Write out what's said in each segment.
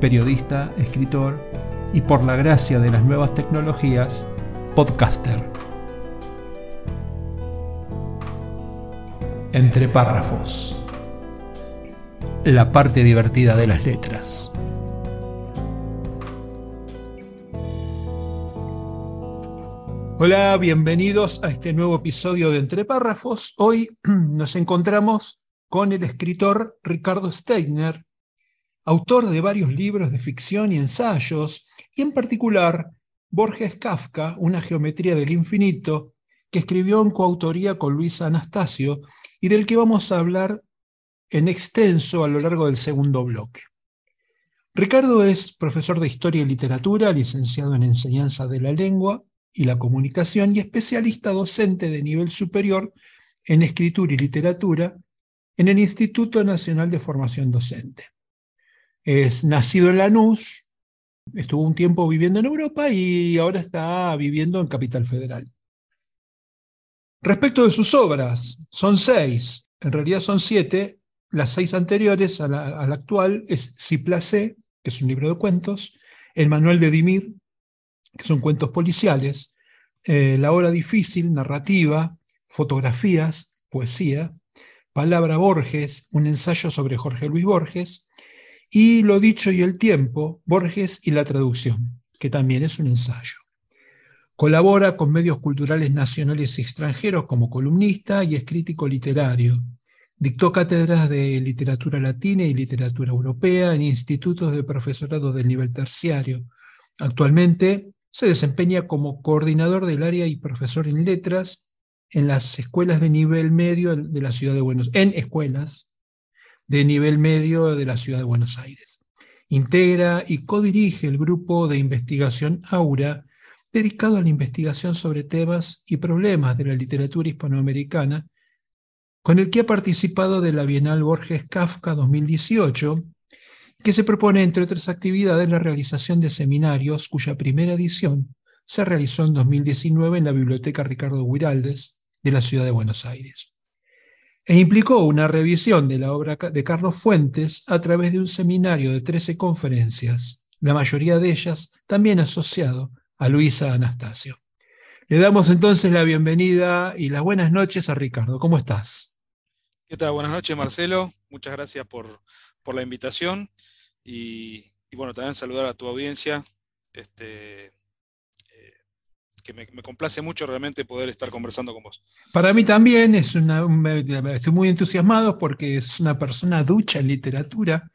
periodista, escritor y por la gracia de las nuevas tecnologías, podcaster. Entre párrafos. La parte divertida de las letras. Hola, bienvenidos a este nuevo episodio de Entre Párrafos. Hoy nos encontramos con el escritor Ricardo Steiner, autor de varios libros de ficción y ensayos, y en particular Borges Kafka, Una geometría del infinito, que escribió en coautoría con Luisa Anastasio y del que vamos a hablar en extenso a lo largo del segundo bloque. Ricardo es profesor de Historia y Literatura, licenciado en Enseñanza de la Lengua y la Comunicación y especialista docente de nivel superior en Escritura y Literatura en el Instituto Nacional de Formación Docente. Es nacido en Lanús, estuvo un tiempo viviendo en Europa y ahora está viviendo en Capital Federal. Respecto de sus obras, son seis, en realidad son siete, las seis anteriores a la, actual es Si Placé, que es un libro de cuentos, El Manual de Dimir, que son cuentos policiales, eh, La Hora Difícil, narrativa, fotografías, poesía, Palabra Borges, un ensayo sobre Jorge Luis Borges, y Lo dicho y el tiempo, Borges y la traducción, que también es un ensayo. Colabora con medios culturales nacionales y extranjeros como columnista y es crítico literario. Dictó cátedras de literatura latina y literatura europea en institutos de profesorado del nivel terciario. Actualmente se desempeña como coordinador del área y profesor en letras en las escuelas de nivel medio de la ciudad de Buenos Aires, en escuelas de nivel medio de la ciudad de Buenos Aires. Integra y codirige el grupo de investigación Aura, dedicado a la investigación sobre temas y problemas de la literatura hispanoamericana, con el que ha participado de la Bienal Borges Kafka 2018, que se propone, entre otras actividades, la realización de seminarios cuya primera edición se realizó en 2019 en la Biblioteca Ricardo Guiraldes de la ciudad de Buenos Aires e implicó una revisión de la obra de Carlos Fuentes a través de un seminario de 13 conferencias, la mayoría de ellas también asociado a Luisa Anastasio. Le damos entonces la bienvenida y las buenas noches a Ricardo. ¿Cómo estás? ¿Qué tal? Buenas noches, Marcelo. Muchas gracias por, la invitación y, y, bueno, también saludar a tu audiencia. Este, que me, complace mucho realmente poder estar conversando con vos. Para mí también es una, estoy muy entusiasmado porque es una persona ducha en literatura,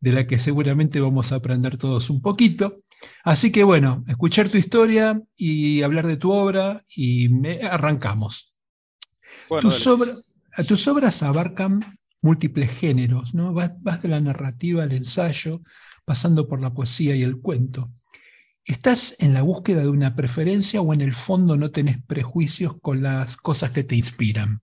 de la que seguramente vamos a aprender todos un poquito. Así que bueno, escuchar tu historia y hablar de tu obra y arrancamos. tus, tus, obras abarcan múltiples géneros, ¿no? vas de la narrativa al ensayo, pasando por la poesía y el cuento. ¿Estás en la búsqueda de una preferencia o en el fondo no tenés prejuicios con las cosas que te inspiran?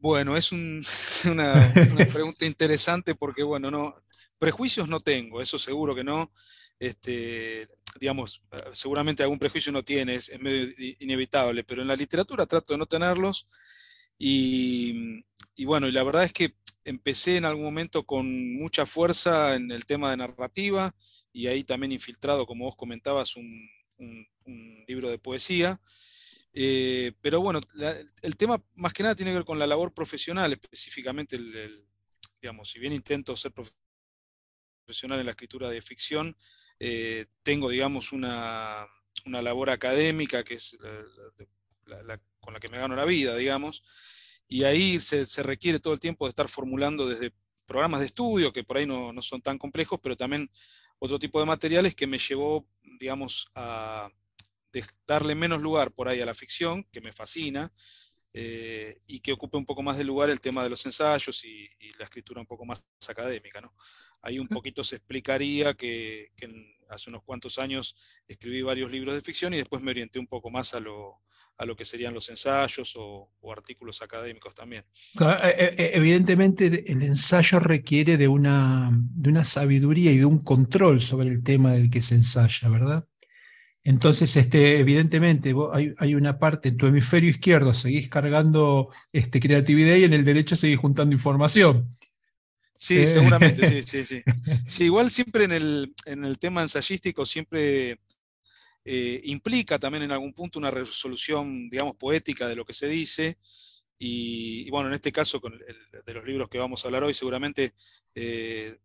Bueno, es una, pregunta interesante porque, bueno, no, prejuicios no tengo, eso seguro que no. Este, digamos, seguramente algún prejuicio no tienes, es medio inevitable, pero en la literatura trato de no tenerlos. Y, y bueno, y la verdad es que empecé en algún momento con mucha fuerza en el tema de narrativa y ahí también infiltrado, como vos comentabas, un, libro de poesía. Eh, pero bueno, el tema más que nada tiene que ver con la labor profesional, específicamente, el, digamos, si bien intento ser profesional en la escritura de ficción, eh, tengo, digamos, una, labor académica que es con la que me gano la vida, digamos y ahí se, requiere todo el tiempo de estar formulando desde programas de estudio, que por ahí no, son tan complejos, pero también otro tipo de materiales que me llevó, digamos, a darle menos lugar por ahí a la ficción, que me fascina, eh, y que ocupe un poco más de lugar el tema de los ensayos y, la escritura un poco más académica. ¿no? Ahí un poquito se explicaría que, hace unos cuantos años escribí varios libros de ficción y después me orienté un poco más a lo, a lo que serían los ensayos o, artículos académicos también. Eh, eh, evidentemente el ensayo requiere de una, de una sabiduría y de un control sobre el tema del que se ensaya, ¿verdad? Entonces, este, evidentemente, hay, una parte en tu hemisferio izquierdo, seguís cargando este, creatividad y en el derecho seguís juntando información. Sí, eh. seguramente, sí, sí, sí. Sí, igual siempre en el, en el tema ensayístico siempre eh, implica también en algún punto una resolución, digamos, poética de lo que se dice. Y, bueno, en este caso, con de los libros que vamos a hablar hoy, seguramente eh,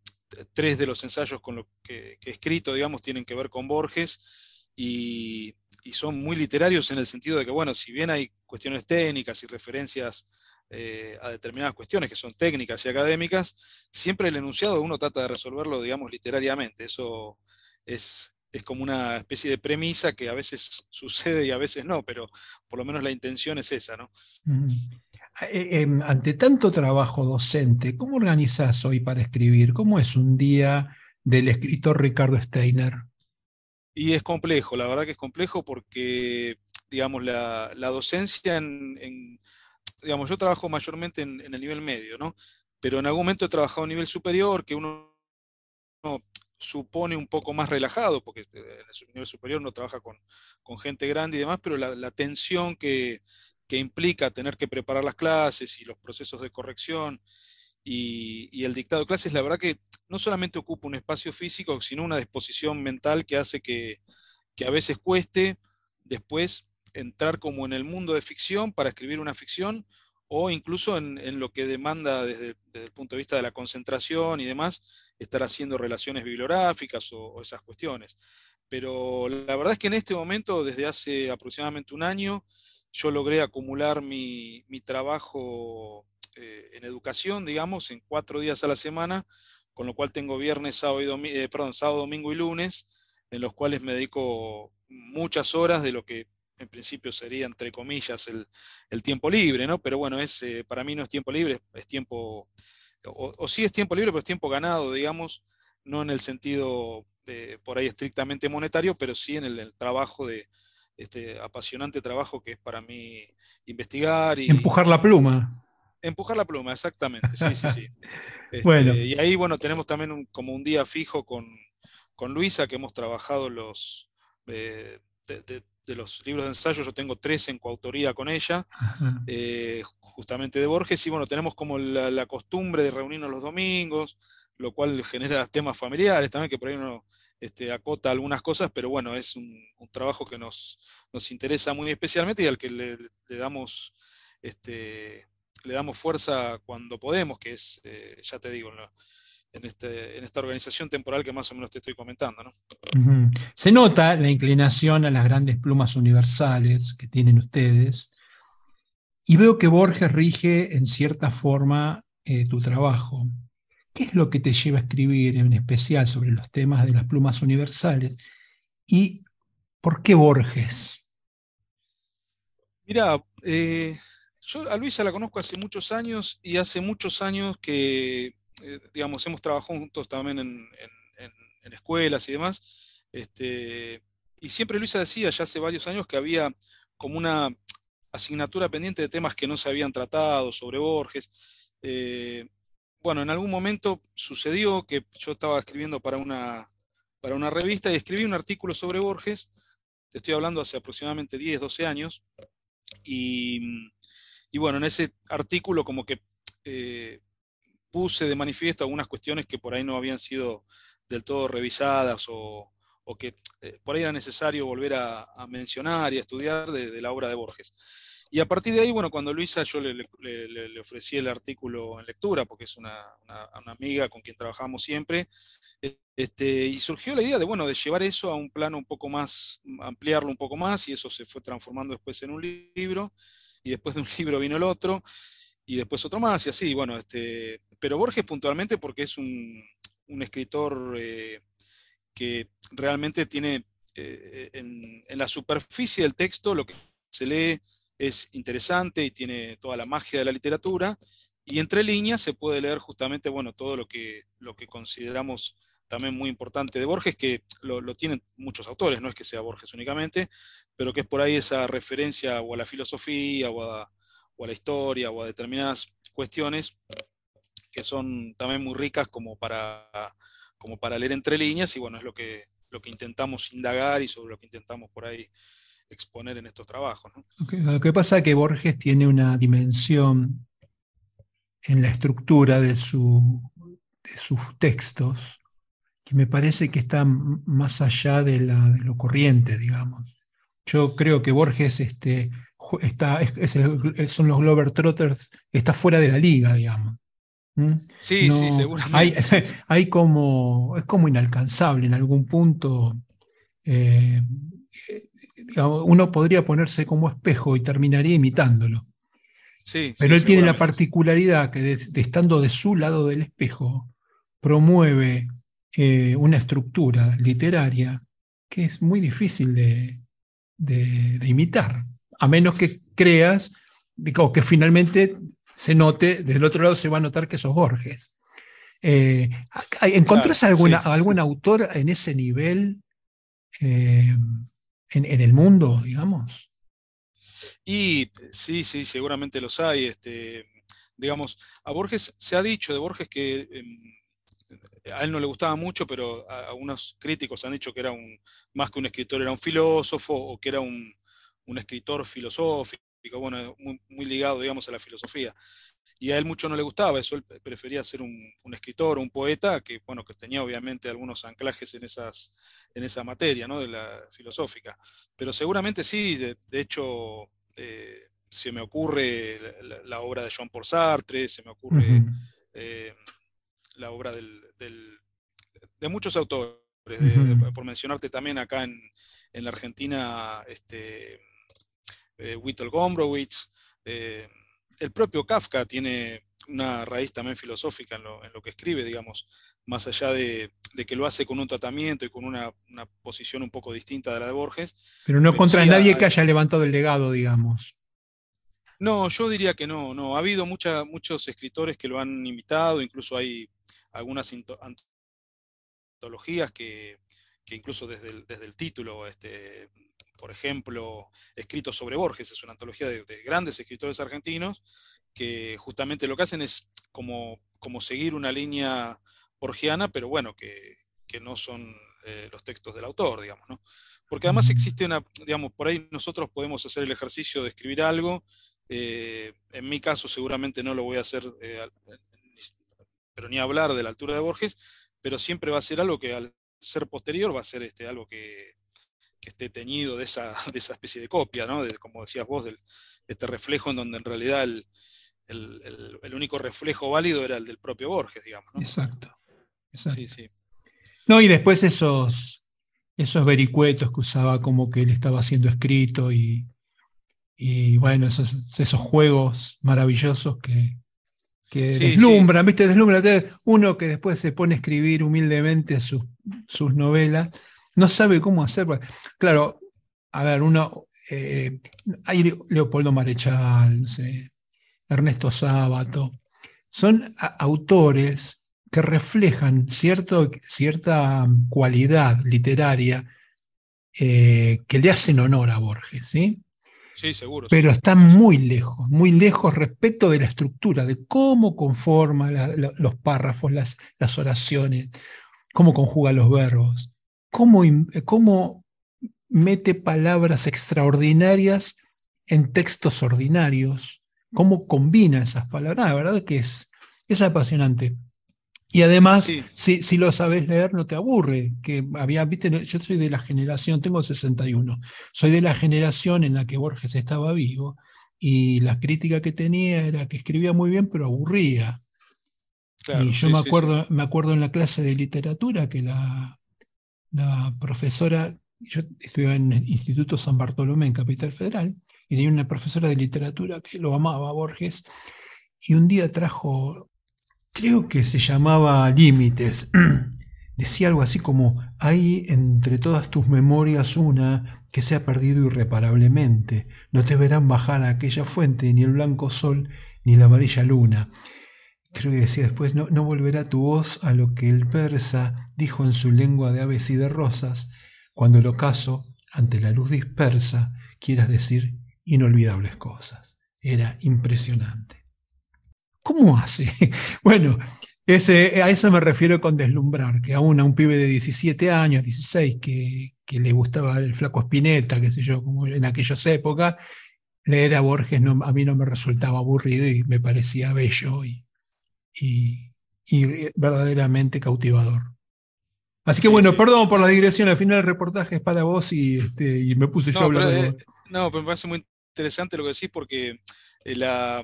tres de los ensayos con lo que, que, he escrito, digamos, tienen que ver con Borges y, son muy literarios en el sentido de que, bueno, si bien hay cuestiones técnicas y referencias eh, a determinadas cuestiones que son técnicas y académicas, siempre el enunciado uno trata de resolverlo, digamos, literariamente. Eso es, es como una especie de premisa que a veces sucede y a veces no, pero por lo menos la intención es esa, ¿no? Eh, em, ante tanto trabajo docente, ¿cómo organizas hoy para escribir? ¿Cómo es un día del escritor Ricardo Steiner? Y es complejo, la verdad que es complejo porque, digamos, la, docencia en, digamos, yo trabajo mayormente en, el nivel medio, ¿no? Pero en algún momento he trabajado a un nivel superior que uno, supone un poco más relajado, porque en el nivel superior no trabaja con, gente grande y demás, pero la, tensión que, que, implica tener que preparar las clases y los procesos de corrección y, el dictado de clases, la verdad que no solamente ocupa un espacio físico, sino una disposición mental que hace que, a veces cueste después entrar como en el mundo de ficción para escribir una ficción o incluso en, lo que demanda desde, el punto de vista de la concentración y demás, estar haciendo relaciones bibliográficas o, esas cuestiones. Pero la verdad es que en este momento, desde hace aproximadamente un año, yo logré acumular mi, trabajo eh, en educación, digamos, en cuatro días a la semana, con lo cual tengo viernes, sábado, y domingo, eh, sábado, domingo y lunes, en los cuales me dedico muchas horas de lo que en principio sería, entre comillas, el, tiempo libre, ¿no? Pero bueno, es, eh, para mí no es tiempo libre, es tiempo, o, sí es tiempo libre, pero es tiempo ganado, digamos, no en el sentido de, por ahí estrictamente monetario, pero sí en el, trabajo de, este apasionante trabajo que es para mí investigar y... Empujar la pluma. Empujar la pluma, exactamente, sí, sí, sí. Este, y ahí, bueno, tenemos también como un día fijo con, Luisa, que hemos trabajado los, eh, de, los libros de ensayo, yo tengo tres en coautoría con ella, eh, justamente de Borges, y bueno, tenemos como la, costumbre de reunirnos los domingos, lo cual genera temas familiares también, que por ahí uno este, acota algunas cosas, pero bueno, es un, trabajo que nos, nos, interesa muy especialmente y al que le, le damos... Este, le damos fuerza cuando podemos, que es, eh, ya te digo, este, en, esta organización temporal que más o menos te estoy comentando. Se nota la inclinación a las grandes plumas universales que tienen ustedes, y veo que Borges rige en cierta forma eh, tu trabajo. ¿Qué es lo que te lleva a escribir en especial sobre los temas de las plumas universales? ¿Y por qué Borges? Mira, eh, yo a Luisa la conozco hace muchos años y hace muchos años que, eh, digamos, hemos trabajado juntos también en, escuelas y demás. Este, y siempre Luisa decía, ya hace varios años, que había como una asignatura pendiente de temas que no se habían tratado sobre Borges. Eh, bueno, en algún momento sucedió que yo estaba escribiendo para una, para una revista y escribí un artículo sobre Borges, te estoy hablando hace aproximadamente 10, 12 años, y, y bueno, en ese artículo como que eh, puse de manifiesto algunas cuestiones que por ahí no habían sido del todo revisadas o, que eh, por ahí era necesario volver a, mencionar y a estudiar de, la obra de Borges. Y a partir de ahí, bueno, cuando Luisa yo le, le, ofrecí el artículo en lectura, porque es una, amiga con quien trabajamos siempre, este, y surgió la idea de, bueno, de llevar eso a un plano un poco más, ampliarlo un poco más, y eso se fue transformando después en un libro y después de un libro vino el otro, y después otro más, y así, bueno, este, pero Borges puntualmente porque es un, escritor eh, que realmente tiene eh, en, la superficie del texto lo que se lee es interesante y tiene toda la magia de la literatura. Y entre líneas se puede leer justamente, bueno, todo lo que, lo que consideramos también muy importante de Borges, que lo, tienen muchos autores, no es que sea Borges únicamente, pero que es por ahí esa referencia o a la filosofía o a, o a la historia o a determinadas cuestiones que son también muy ricas como para, como para leer entre líneas y bueno, es lo que, lo que intentamos indagar y sobre lo que intentamos por ahí exponer en estos trabajos. Lo que pasa es que Borges tiene una dimensión en la estructura de, su, de sus textos que me parece que está más allá de, la, de lo corriente, digamos. Yo creo que Borges este, está, son los Glover Trotters, está fuera de la liga, digamos. ¿Mm? Sí, sí, seguramente. Hay, como, es como inalcanzable en algún punto. Eh, uno podría ponerse como espejo y terminaría imitándolo. Sí, Pero él tiene la particularidad que estando de su lado del espejo, promueve eh, una estructura literaria que es muy difícil de, de imitar, a menos que creas o que finalmente se note, desde el otro lado se va a notar que sos Borges. Eh, ¿Encontrás alguna, algún autor en ese nivel eh, en, el mundo, digamos? Y sí, sí, seguramente los hay. Este, digamos, a Borges se ha dicho de Borges que em, a él no le gustaba mucho, pero algunos críticos han dicho que era un, más que un escritor, era un filósofo o que era un, un escritor filosófico bueno, muy, ligado, digamos, a la filosofía. Y a él mucho no le gustaba eso, él prefería ser un, escritor, un poeta, que, bueno, que tenía obviamente algunos anclajes en, esas, en esa materia, ¿no? De la filosófica. Pero seguramente sí, de, hecho, eh, se me ocurre la, obra de Jean Paul Sartre, se me ocurre eh, la obra del, de muchos autores, por mencionarte también acá en, en la Argentina, este, eh, Whittle Gombrowicz. Eh, el propio Kafka tiene una raíz también filosófica en lo, que escribe, digamos, más allá de, que lo hace con un tratamiento y con una, posición un poco distinta de la de Borges. Pero no contra nadie que haya levantado el legado, digamos. No, yo diría que no, no. Ha habido muchos escritores que lo han invitado, incluso hay algunas antologías que, incluso desde el, desde el título este, por ejemplo, Escritos sobre Borges, es una antología de, grandes escritores argentinos que justamente lo que hacen es como, como seguir una línea borgiana, pero bueno, que, no son eh, los textos del autor, digamos, ¿no? Porque además existe una, digamos, por ahí nosotros podemos hacer el ejercicio de escribir algo, eh, en mi caso seguramente no lo voy a hacer, eh, pero ni hablar de la altura de Borges, pero siempre va a ser algo que al ser posterior va a ser este, algo que, que esté teñido de esa, de esa especie de copia, ¿no? De, como decías vos, del, este reflejo en donde en realidad el, el, único reflejo válido era el del propio Borges, digamos. ¿no? Exacto. Sí, sí. No, y después esos, esos vericuetos que usaba como que él estaba siendo escrito y, y bueno, esos, esos juegos maravillosos que, que deslumbran, ¿viste? Deslumbran. Uno que después se pone a escribir humildemente sus, sus novelas no sabe cómo hacer. Claro, a ver, uno, eh, hay Leopoldo Marechal, Ernesto Sábato, son autores que reflejan cierto, cierta cualidad literaria eh, que le hacen honor a Borges, ¿sí? Sí, seguro. Pero están muy lejos, muy lejos respecto de la estructura, de cómo conforma los párrafos, las, las oraciones, cómo conjuga los verbos cómo, mete palabras extraordinarias en textos ordinarios, cómo combina esas palabras. La verdad que es, es apasionante. Y además, si, si, lo sabes leer, no te aburre. Que había, ¿viste? Yo soy de la generación, tengo 61, soy de la generación en la que Borges estaba vivo y la crítica que tenía era que escribía muy bien, pero aburría. y yo me, acuerdo, me acuerdo en la clase de literatura que la, la profesora, yo estudiaba en el Instituto San Bartolomé en Capital Federal, y tenía una profesora de literatura que lo amaba, Borges, y un día trajo, creo que se llamaba Límites, decía algo así como, hay entre todas tus memorias una que se ha perdido irreparablemente. No te verán bajar a aquella fuente ni el blanco sol ni la amarilla luna. Creo que decía después, no, no volverá tu voz a lo que el persa dijo en su lengua de aves y de rosas, cuando el ocaso, ante la luz dispersa, quieras decir inolvidables cosas. Era impresionante. ¿Cómo hace? Bueno, ese, a eso me refiero con deslumbrar, que aún a un pibe de 17 años, 16, que, que le gustaba el flaco Spinetta, qué sé yo, como en aquellas épocas, leer a Borges no, a mí no me resultaba aburrido y me parecía bello y, y, verdaderamente cautivador. Así que bueno, perdón por la digresión, al final el reportaje es para vos y, este, y me puse yo a hablar. de no, pero me parece muy interesante lo que decís porque eh, la,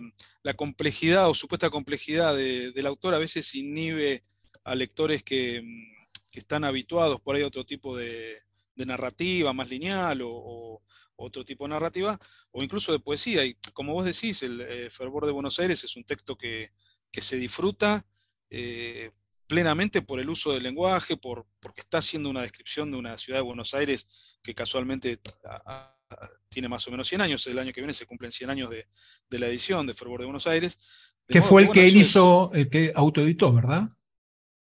complejidad o supuesta complejidad del autor a veces inhibe a lectores que, mm, están habituados por ahí a otro tipo de, narrativa más lineal o, otro tipo de narrativa, o incluso de poesía. Y como vos decís, el eh, Fervor de Buenos Aires es un texto que, se disfruta eh, plenamente por el uso del lenguaje, por, porque está haciendo una descripción de una ciudad de Buenos Aires que casualmente tiene más o menos 100 años, el año que viene se cumplen 100 años de, la edición de Fervor de Buenos Aires. que fue el que él hizo, el que autoeditó, ¿verdad?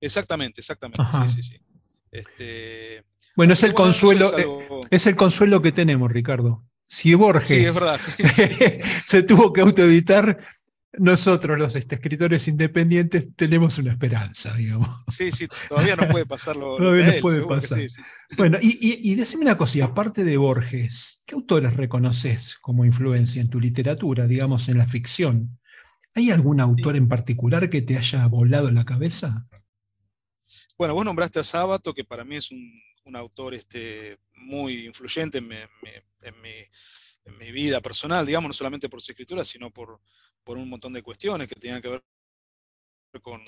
Exactamente, exactamente, sí, sí, sí. Este, bueno, es el consuelo, es, el consuelo que tenemos, Ricardo. Si Borges se tuvo que autoeditar, nosotros los este, escritores independientes tenemos una esperanza, digamos. Sí, sí, todavía no puede pasarlo. todavía no puede pasar. Bueno, y, y, decime una cosa, aparte de Borges, ¿qué autores reconoces como influencia en tu literatura, digamos, en la ficción? ¿Hay algún autor en particular que te haya volado la cabeza? Bueno, vos nombraste a Sábato, que para mí es un, autor este, muy influyente en mi en mi vida personal, digamos, no solamente por su escritura, sino por, por un montón de cuestiones que tenían que ver con,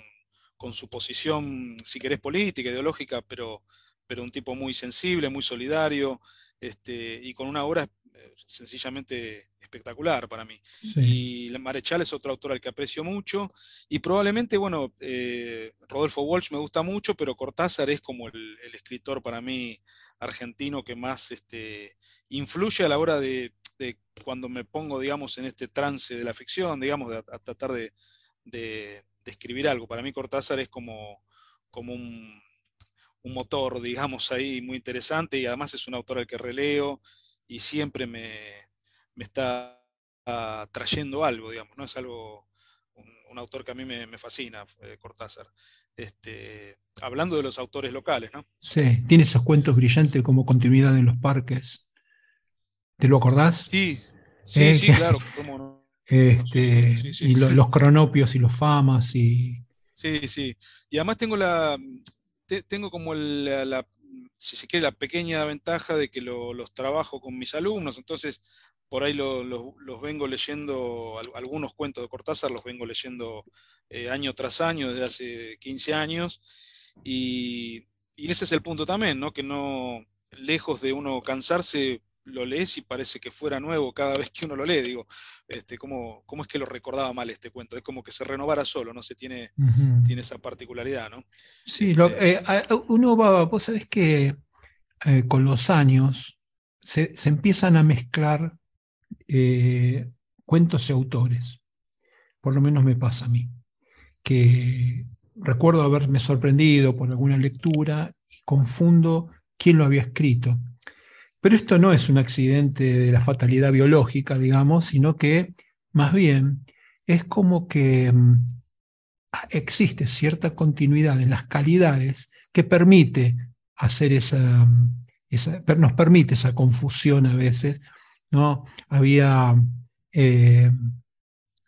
con, su posición, si querés, política, ideológica, pero, pero un tipo muy sensible, muy solidario, este, y con una obra eh, sencillamente espectacular para mí. Y Marechal es otro autor al que aprecio mucho, y probablemente, bueno, eh, Rodolfo Walsh me gusta mucho, pero Cortázar es como el, el escritor para mí argentino que más este, influye a la hora de, de cuando me pongo, digamos, en este trance de la ficción, digamos, a, tratar de, escribir algo. Para mí Cortázar es como, un, motor, digamos, ahí muy interesante y además es un autor al que releo y siempre me, está trayendo algo, digamos, ¿no? Es algo, un, autor que a mí me, fascina, eh, Cortázar. Este, hablando de los autores locales, ¿no? Sí, tiene esos cuentos brillantes como continuidad en los parques. ¿Te lo acordás? Sí, sí, eh, sí, claro. Este, y los cronopios y los famas y... Sí, sí. Y además tengo la, tengo como la, si se quiere, la pequeña ventaja de que los trabajo con mis alumnos, entonces por ahí los vengo leyendo, algunos cuentos de Cortázar los vengo leyendo eh, año tras año, desde hace 15 años, y, y, ese es el punto también, ¿no? que no, lejos de uno cansarse, lo lees y parece que fuera nuevo cada vez que uno lo lee. Digo, este, ¿cómo, ¿cómo, es que lo recordaba mal este cuento? Es como que se renovara solo, no se tiene, tiene esa particularidad, ¿no? Sí, este eh, uno va, vos sabés que eh, con los años se, empiezan a mezclar eh, cuentos y autores. Por lo menos me pasa a mí. Que recuerdo haberme sorprendido por alguna lectura y confundo quién lo había escrito pero esto no es un accidente de la fatalidad biológica, digamos, sino que más bien es como que mm, existe cierta continuidad en las calidades que permite hacer esa, mm, nos permite esa confusión a veces, ¿no? Había, eh,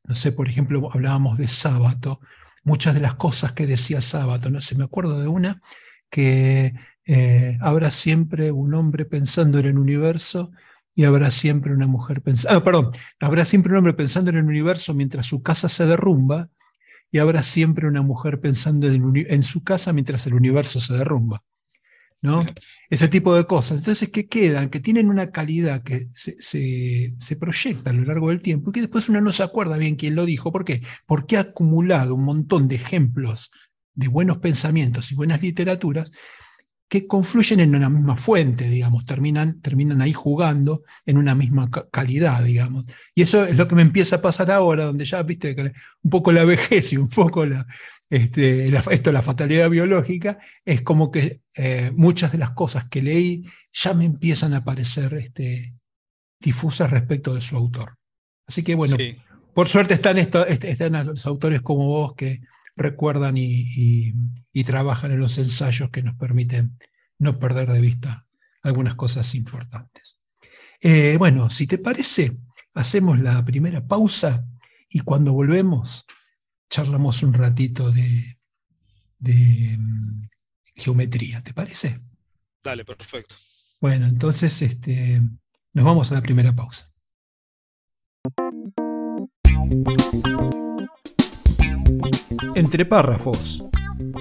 no sé, por ejemplo, hablábamos de sábado, muchas de las cosas que decía sábado, no sé, me acuerdo de una que eh, habrá siempre un hombre pensando en el universo y habrá siempre una mujer pensando, ah, perdón, habrá siempre un hombre pensando en el universo mientras su casa se derrumba y habrá siempre una mujer pensando en, su casa mientras el universo se derrumba. ¿no? Ese tipo de cosas. Entonces, que quedan? Que tienen una calidad que se, se, proyecta a lo largo del tiempo y que después uno no se acuerda bien quién lo dijo. ¿Por qué? Porque ha acumulado un montón de ejemplos de buenos pensamientos y buenas literaturas que confluyen en una misma fuente, digamos, terminan, terminan ahí jugando en una misma calidad, digamos. Y eso es lo que me empieza a pasar ahora, donde ya, viste, un poco la vejez y un poco la, este, esto, la fatalidad biológica, es como que eh, muchas de las cosas que leí ya me empiezan a parecer este, difusas respecto de su autor. Así que bueno, por suerte están, estos, están los autores como vos que recuerdan y, trabajan en los ensayos que nos permiten no perder de vista algunas cosas importantes. Eh, bueno, si te parece, hacemos la primera pausa y cuando volvemos charlamos un ratito de, mm, geometría, ¿te parece? Dale, perfecto. Bueno, entonces este, nos vamos a la primera pausa. Entre párrafos,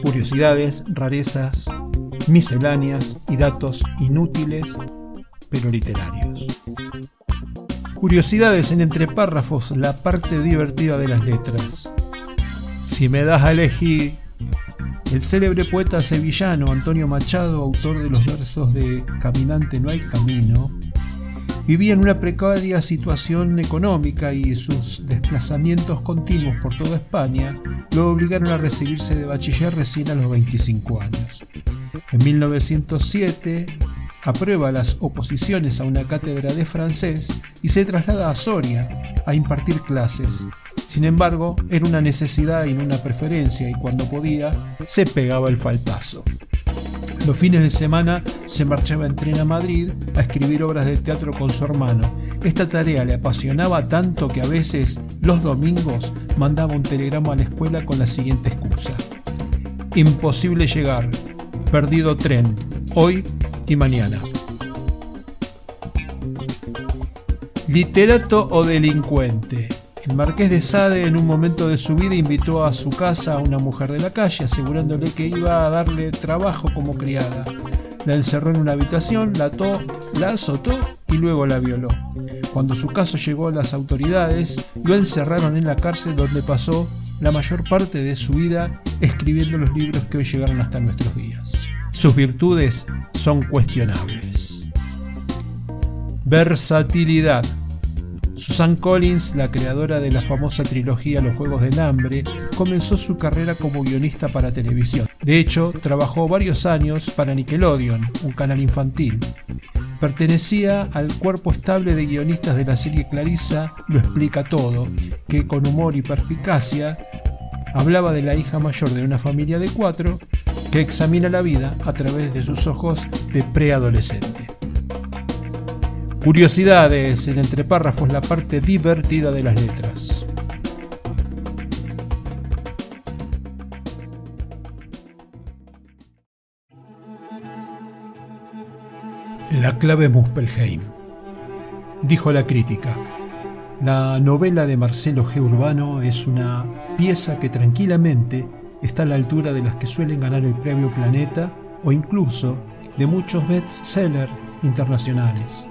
curiosidades, rarezas, misceláneas y datos inútiles pero literarios. Curiosidades en entre párrafos, la parte divertida de las letras. Si me das a elegir, el célebre poeta sevillano Antonio Machado, autor de los versos de Caminante no hay camino, Vivía en una precaria situación económica y sus desplazamientos continuos por toda España lo obligaron a recibirse de bachiller recién a los 25 años. En 1907 aprueba las oposiciones a una cátedra de francés y se traslada a Soria a impartir clases. Sin embargo, era una necesidad y no una preferencia y cuando podía se pegaba el faltazo. Los fines de semana se marchaba en tren a Madrid a escribir obras de teatro con su hermano. Esta tarea le apasionaba tanto que a veces, los domingos, mandaba un telegrama a la escuela con la siguiente excusa. Imposible llegar. Perdido tren. Hoy y mañana. Literato o delincuente. El marqués de Sade en un momento de su vida invitó a su casa a una mujer de la calle asegurándole que iba a darle trabajo como criada. La encerró en una habitación, la ató, la azotó y luego la violó. Cuando su caso llegó a las autoridades, lo encerraron en la cárcel donde pasó la mayor parte de su vida escribiendo los libros que hoy llegaron hasta nuestros días. Sus virtudes son cuestionables. Versatilidad. Susan Collins, la creadora de la famosa trilogía Los Juegos del Hambre, comenzó su carrera como guionista para televisión. De hecho, trabajó varios años para Nickelodeon, un canal infantil. Pertenecía al cuerpo estable de guionistas de la serie Clarissa Lo explica todo, que con humor y perspicacia hablaba de la hija mayor de una familia de cuatro que examina la vida a través de sus ojos de preadolescente. Curiosidades en entre párrafos, la parte divertida de las letras. La clave Muspelheim. Dijo la crítica. La novela de Marcelo G. Urbano es una pieza que tranquilamente está a la altura de las que suelen ganar el premio Planeta o incluso de muchos bestsellers internacionales.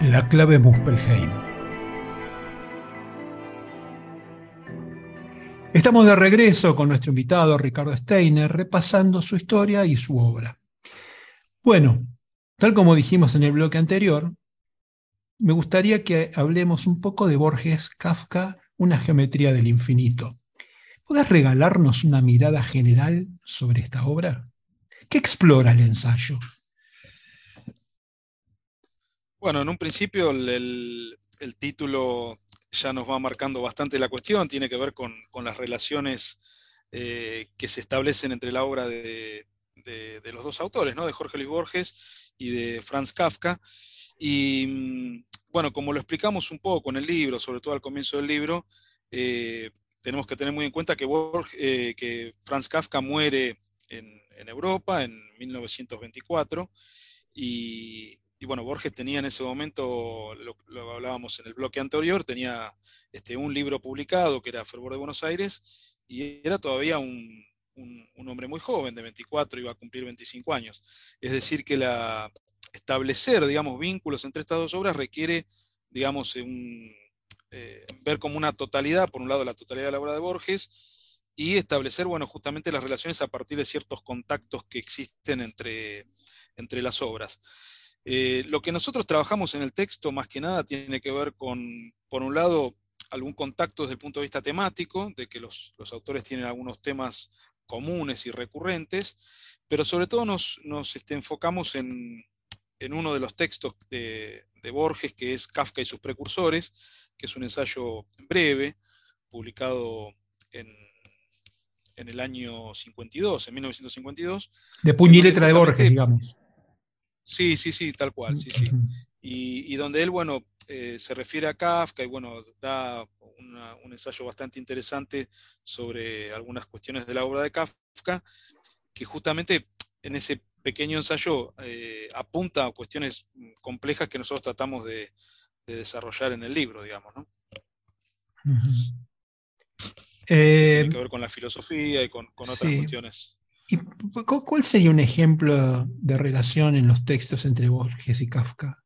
La clave Muspelheim. Estamos de regreso con nuestro invitado Ricardo Steiner, repasando su historia y su obra. Bueno, tal como dijimos en el bloque anterior, me gustaría que hablemos un poco de Borges Kafka, una geometría del infinito. ¿Puedes regalarnos una mirada general sobre esta obra? ¿Qué explora el ensayo? Bueno, en un principio el, título ya nos va marcando bastante la cuestión, tiene que ver con, las relaciones eh, que se establecen entre la obra de, los dos autores, ¿no? de Jorge Luis Borges y de Franz Kafka. Y mm, bueno, como lo explicamos un poco en el libro, sobre todo al comienzo del libro, eh, tenemos que tener muy en cuenta que, eh, que Franz Kafka muere en, Europa en 1924 y, bueno, Borges tenía en ese momento, lo, hablábamos en el bloque anterior, tenía este, un libro publicado que era Fervor de Buenos Aires y era todavía un, un, hombre muy joven, de 24, iba a cumplir 25 años. Es decir, que la, establecer, digamos, vínculos entre estas dos obras requiere, digamos, eh, ver como una totalidad, por un lado la totalidad de la obra de Borges, y establecer, bueno, justamente las relaciones a partir de ciertos contactos que existen entre, entre las obras. Eh, lo que nosotros trabajamos en el texto, más que nada, tiene que ver con, por un lado, algún contacto desde el punto de vista temático, de que los, autores tienen algunos temas comunes y recurrentes, pero sobre todo nos, este, enfocamos en, en uno de los textos de, Borges, que es Kafka y sus precursores, que es un ensayo breve, publicado en, el año 52, en 1952. De puño y letra de Borges, digamos. Sí, sí, sí, tal cual, sí, sí. Y, donde él, bueno, eh, se refiere a Kafka y, bueno, da un ensayo bastante interesante sobre algunas cuestiones de la obra de Kafka, que justamente en ese pequeño ensayo eh, apunta a cuestiones complejas que nosotros tratamos de, desarrollar en el libro, digamos. ¿no? Tiene eh, que ver con la filosofía y con, otras cuestiones. ¿Y cuál sería un ejemplo de relación en los textos entre Borges y Kafka?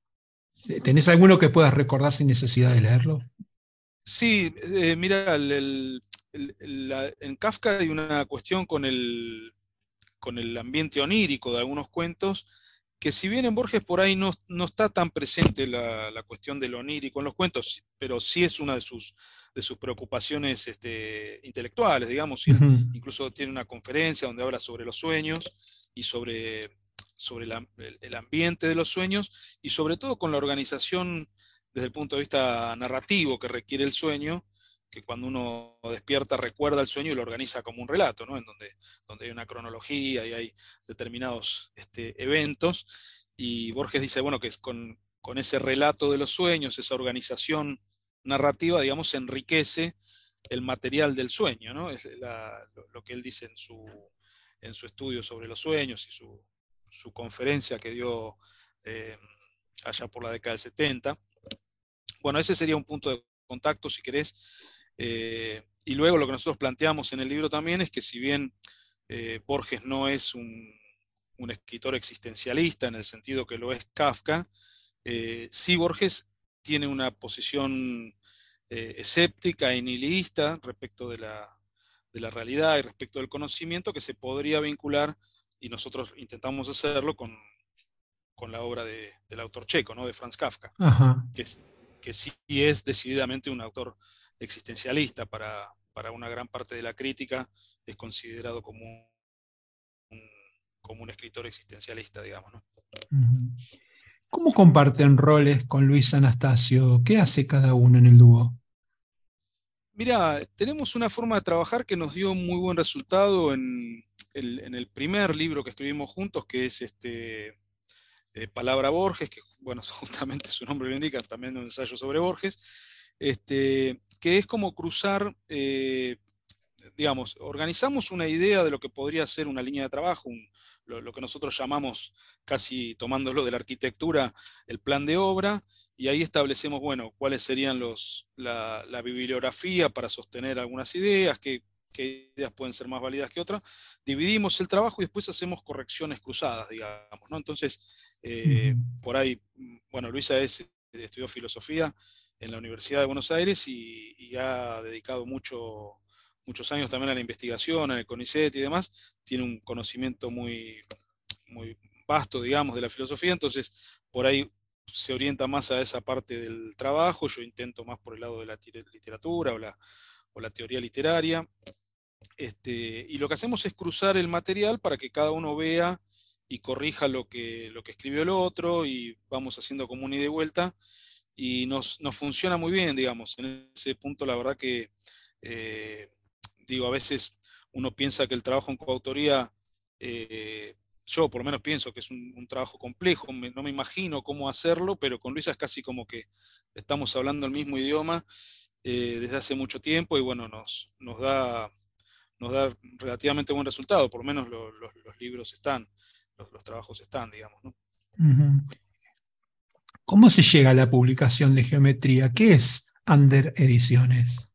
¿Tenés alguno que puedas recordar sin necesidad de leerlo? Sí, eh, mira, en Kafka hay una cuestión con el, con el ambiente onírico de algunos cuentos, que si bien en Borges por ahí no, está tan presente la, cuestión del onírico en los cuentos, pero sí es una de sus, de sus preocupaciones este, intelectuales, digamos. Incluso tiene una conferencia donde habla sobre los sueños y sobre, sobre el, ambiente de los sueños y sobre todo con la organización desde el punto de vista narrativo que requiere el sueño que cuando uno despierta recuerda el sueño y lo organiza como un relato, ¿no? en donde, donde hay una cronología y hay determinados este, eventos. Y Borges dice, bueno, que con, con, ese relato de los sueños, esa organización narrativa, digamos, enriquece el material del sueño, ¿no? es lo, que él dice en su, en su estudio sobre los sueños y su, su conferencia que dio eh, allá por la década del 70. Bueno, ese sería un punto de contacto, si querés, eh, y luego lo que nosotros planteamos en el libro también es que si bien eh, Borges no es un, escritor existencialista en el sentido que lo es Kafka, eh, sí Borges tiene una posición escéptica y nihilista respecto de la, realidad y respecto del conocimiento que se podría vincular, y nosotros intentamos hacerlo con, la obra del autor checo, ¿no? de Franz Kafka, que, que sí es decididamente un autor existencialista para, una gran parte de la crítica, es considerado como un, como un escritor existencialista, digamos. ¿Cómo comparten roles con Luis Anastasio? ¿Qué hace cada uno en el dúo? Mira, tenemos una forma de trabajar que nos dio muy buen resultado en el, primer libro que escribimos juntos, que es este eh, Palabra Borges, que bueno, justamente su nombre lo indica, también un ensayo sobre Borges este, que es como cruzar, eh, digamos, organizamos una idea de lo que podría ser una línea de trabajo, lo, que nosotros llamamos, casi tomándolo de la arquitectura, el plan de obra, y ahí establecemos, bueno, cuáles serían los, la, bibliografía para sostener algunas ideas, qué, ideas pueden ser más válidas que otras, dividimos el trabajo y después hacemos correcciones cruzadas, digamos, ¿no? Entonces, eh, por ahí, bueno, Luisa es estudió filosofía en la Universidad de Buenos Aires y, ha dedicado mucho, muchos años también a la investigación, en el CONICET y demás. Tiene un conocimiento muy, muy vasto, digamos, de la filosofía, entonces por ahí se orienta más a esa parte del trabajo, yo intento más por el lado de la literatura o la, o la teoría literaria. Este, y lo que hacemos es cruzar el material para que cada uno vea y corrija lo que, lo que escribió el otro y vamos haciendo como un ida y vuelta y nos, funciona muy bien, digamos. En ese punto, la verdad que, eh, digo, a veces uno piensa que el trabajo en coautoría, eh, yo por lo menos pienso que es un, trabajo complejo, no me imagino cómo hacerlo, pero con Luisa es casi como que estamos hablando el mismo idioma eh, desde hace mucho tiempo y bueno, nos, nos, da, nos da relativamente buen resultado, por lo menos los libros están, los, trabajos están, digamos. ¿Cómo se llega a la publicación de geometría? ¿Qué es Under Ediciones?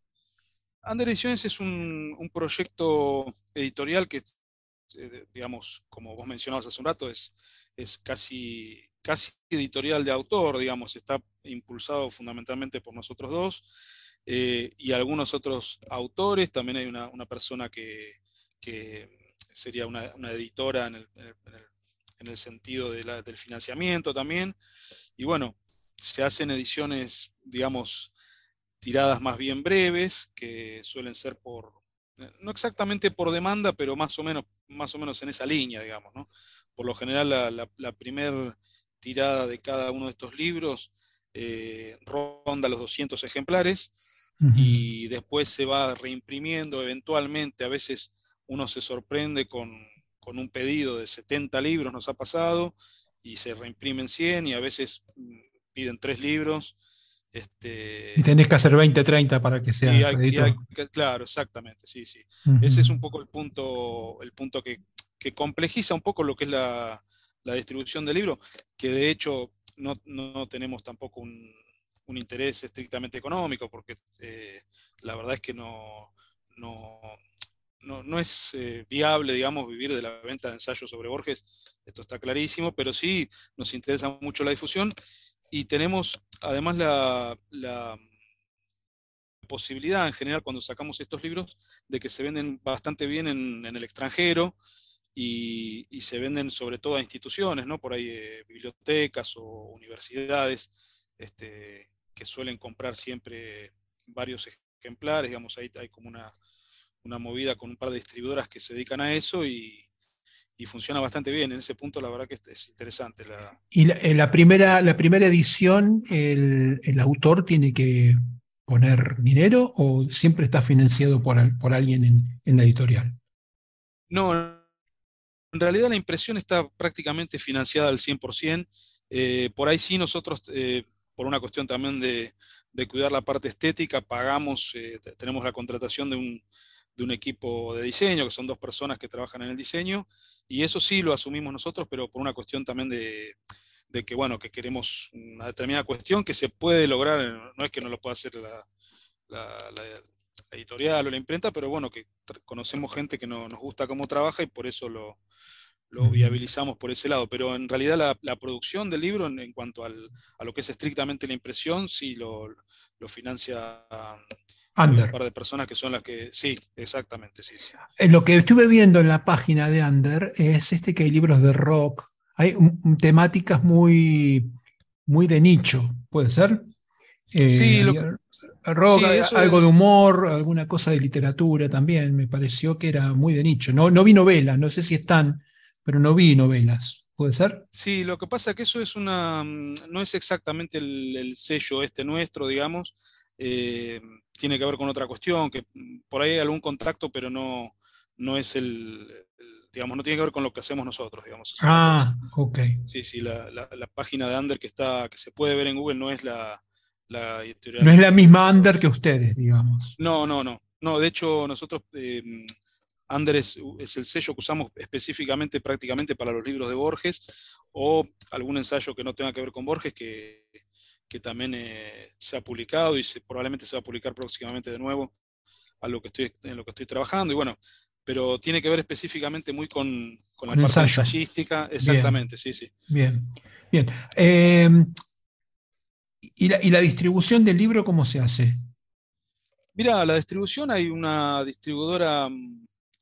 Under Ediciones es un, proyecto editorial que, eh, digamos, como vos mencionabas hace un rato, es, es casi, casi editorial de autor, digamos, está impulsado fundamentalmente por nosotros dos eh, y algunos otros autores. También hay una, persona que, sería una, editora en el, en el sentido del financiamiento también. Y bueno, se hacen ediciones, digamos, tiradas más bien breves, que suelen ser por, no exactamente por demanda, pero más o menos, más o menos en esa línea, digamos. ¿no? Por lo general, la, la, primera tirada de cada uno de estos libros eh, ronda los 200 ejemplares y después se va reimprimiendo eventualmente. A veces uno se sorprende con, con un pedido de 70 libros nos ha pasado y se reimprimen 100 y a veces mm, piden 3 libros. Este, y tenés que hacer 20, 30 para que sea. claro, exactamente, sí, sí. Ese es un poco el punto, el punto que, complejiza un poco lo que es la, distribución del libro, que de hecho no, tenemos tampoco un, interés estrictamente económico, porque eh, la verdad es que no, no, no, es eh, viable, digamos, vivir de la venta de ensayos sobre Borges, esto está clarísimo, pero sí nos interesa mucho la difusión. Y tenemos además la, posibilidad en general cuando sacamos estos libros de que se venden bastante bien en, el extranjero y, se venden sobre todo a instituciones, ¿no? por ahí eh, bibliotecas o universidades este, que suelen comprar siempre varios ejemplares, digamos, ahí hay como una una movida con un par de distribuidoras que se dedican a eso y, funciona bastante bien. En ese punto, la verdad que es interesante. ¿Y la, primera, la primera edición, el, autor tiene que poner dinero o siempre está financiado por, por alguien en, la editorial? No, en realidad la impresión está prácticamente financiada al 100%. Eh, por ahí sí nosotros, eh, por una cuestión también de, cuidar la parte estética, pagamos, eh, tenemos la contratación de un, de un equipo de diseño, que son dos personas que trabajan en el diseño, y eso sí lo asumimos nosotros, pero por una cuestión también de, que, bueno, que queremos una determinada cuestión que se puede lograr, no es que no lo pueda hacer la, editorial o la imprenta, pero bueno, que conocemos gente que no, nos gusta cómo trabaja y por eso lo, viabilizamos por ese lado. Pero en realidad la, producción del libro, en, cuanto al, a lo que es estrictamente la impresión, sí lo, lo financia Under. Un par de personas que son las que. Sí, exactamente, sí. Eh, lo que estuve viendo en la página de Under es este que hay libros de rock. Hay temáticas muy, muy de nicho, ¿puede ser? Eh, sí, rock, algo de humor, alguna cosa de literatura también. Me pareció que era muy de nicho. No, no vi novelas, no sé si están, pero no vi novelas. ¿Puede ser? Sí, lo que pasa es que eso es una. Mm, no es exactamente el, sello este nuestro, digamos. Eh, tiene que ver con otra cuestión, que mm, por ahí hay algún contacto, pero no, no es el, digamos, no tiene que ver con lo que hacemos nosotros, digamos. Ah, ok. Sí, sí, la, página de Under que está, que se puede ver en Google no es la, la editorial. No es la misma Under que ustedes, digamos. No, no, no. No, de hecho, nosotros eh, Under es, es, el sello que usamos específicamente prácticamente para los libros de Borges o algún ensayo que no tenga que ver con Borges que que también eh, se ha publicado y se, probablemente se va a publicar próximamente de nuevo a lo que estoy, en lo que estoy trabajando. Y bueno, pero tiene que ver específicamente muy con, con la parte ensayística. Exactamente, sí, sí. Bien, bien. Em, ¿y, la, distribución del libro cómo se hace? Mira, la distribución hay una distribuidora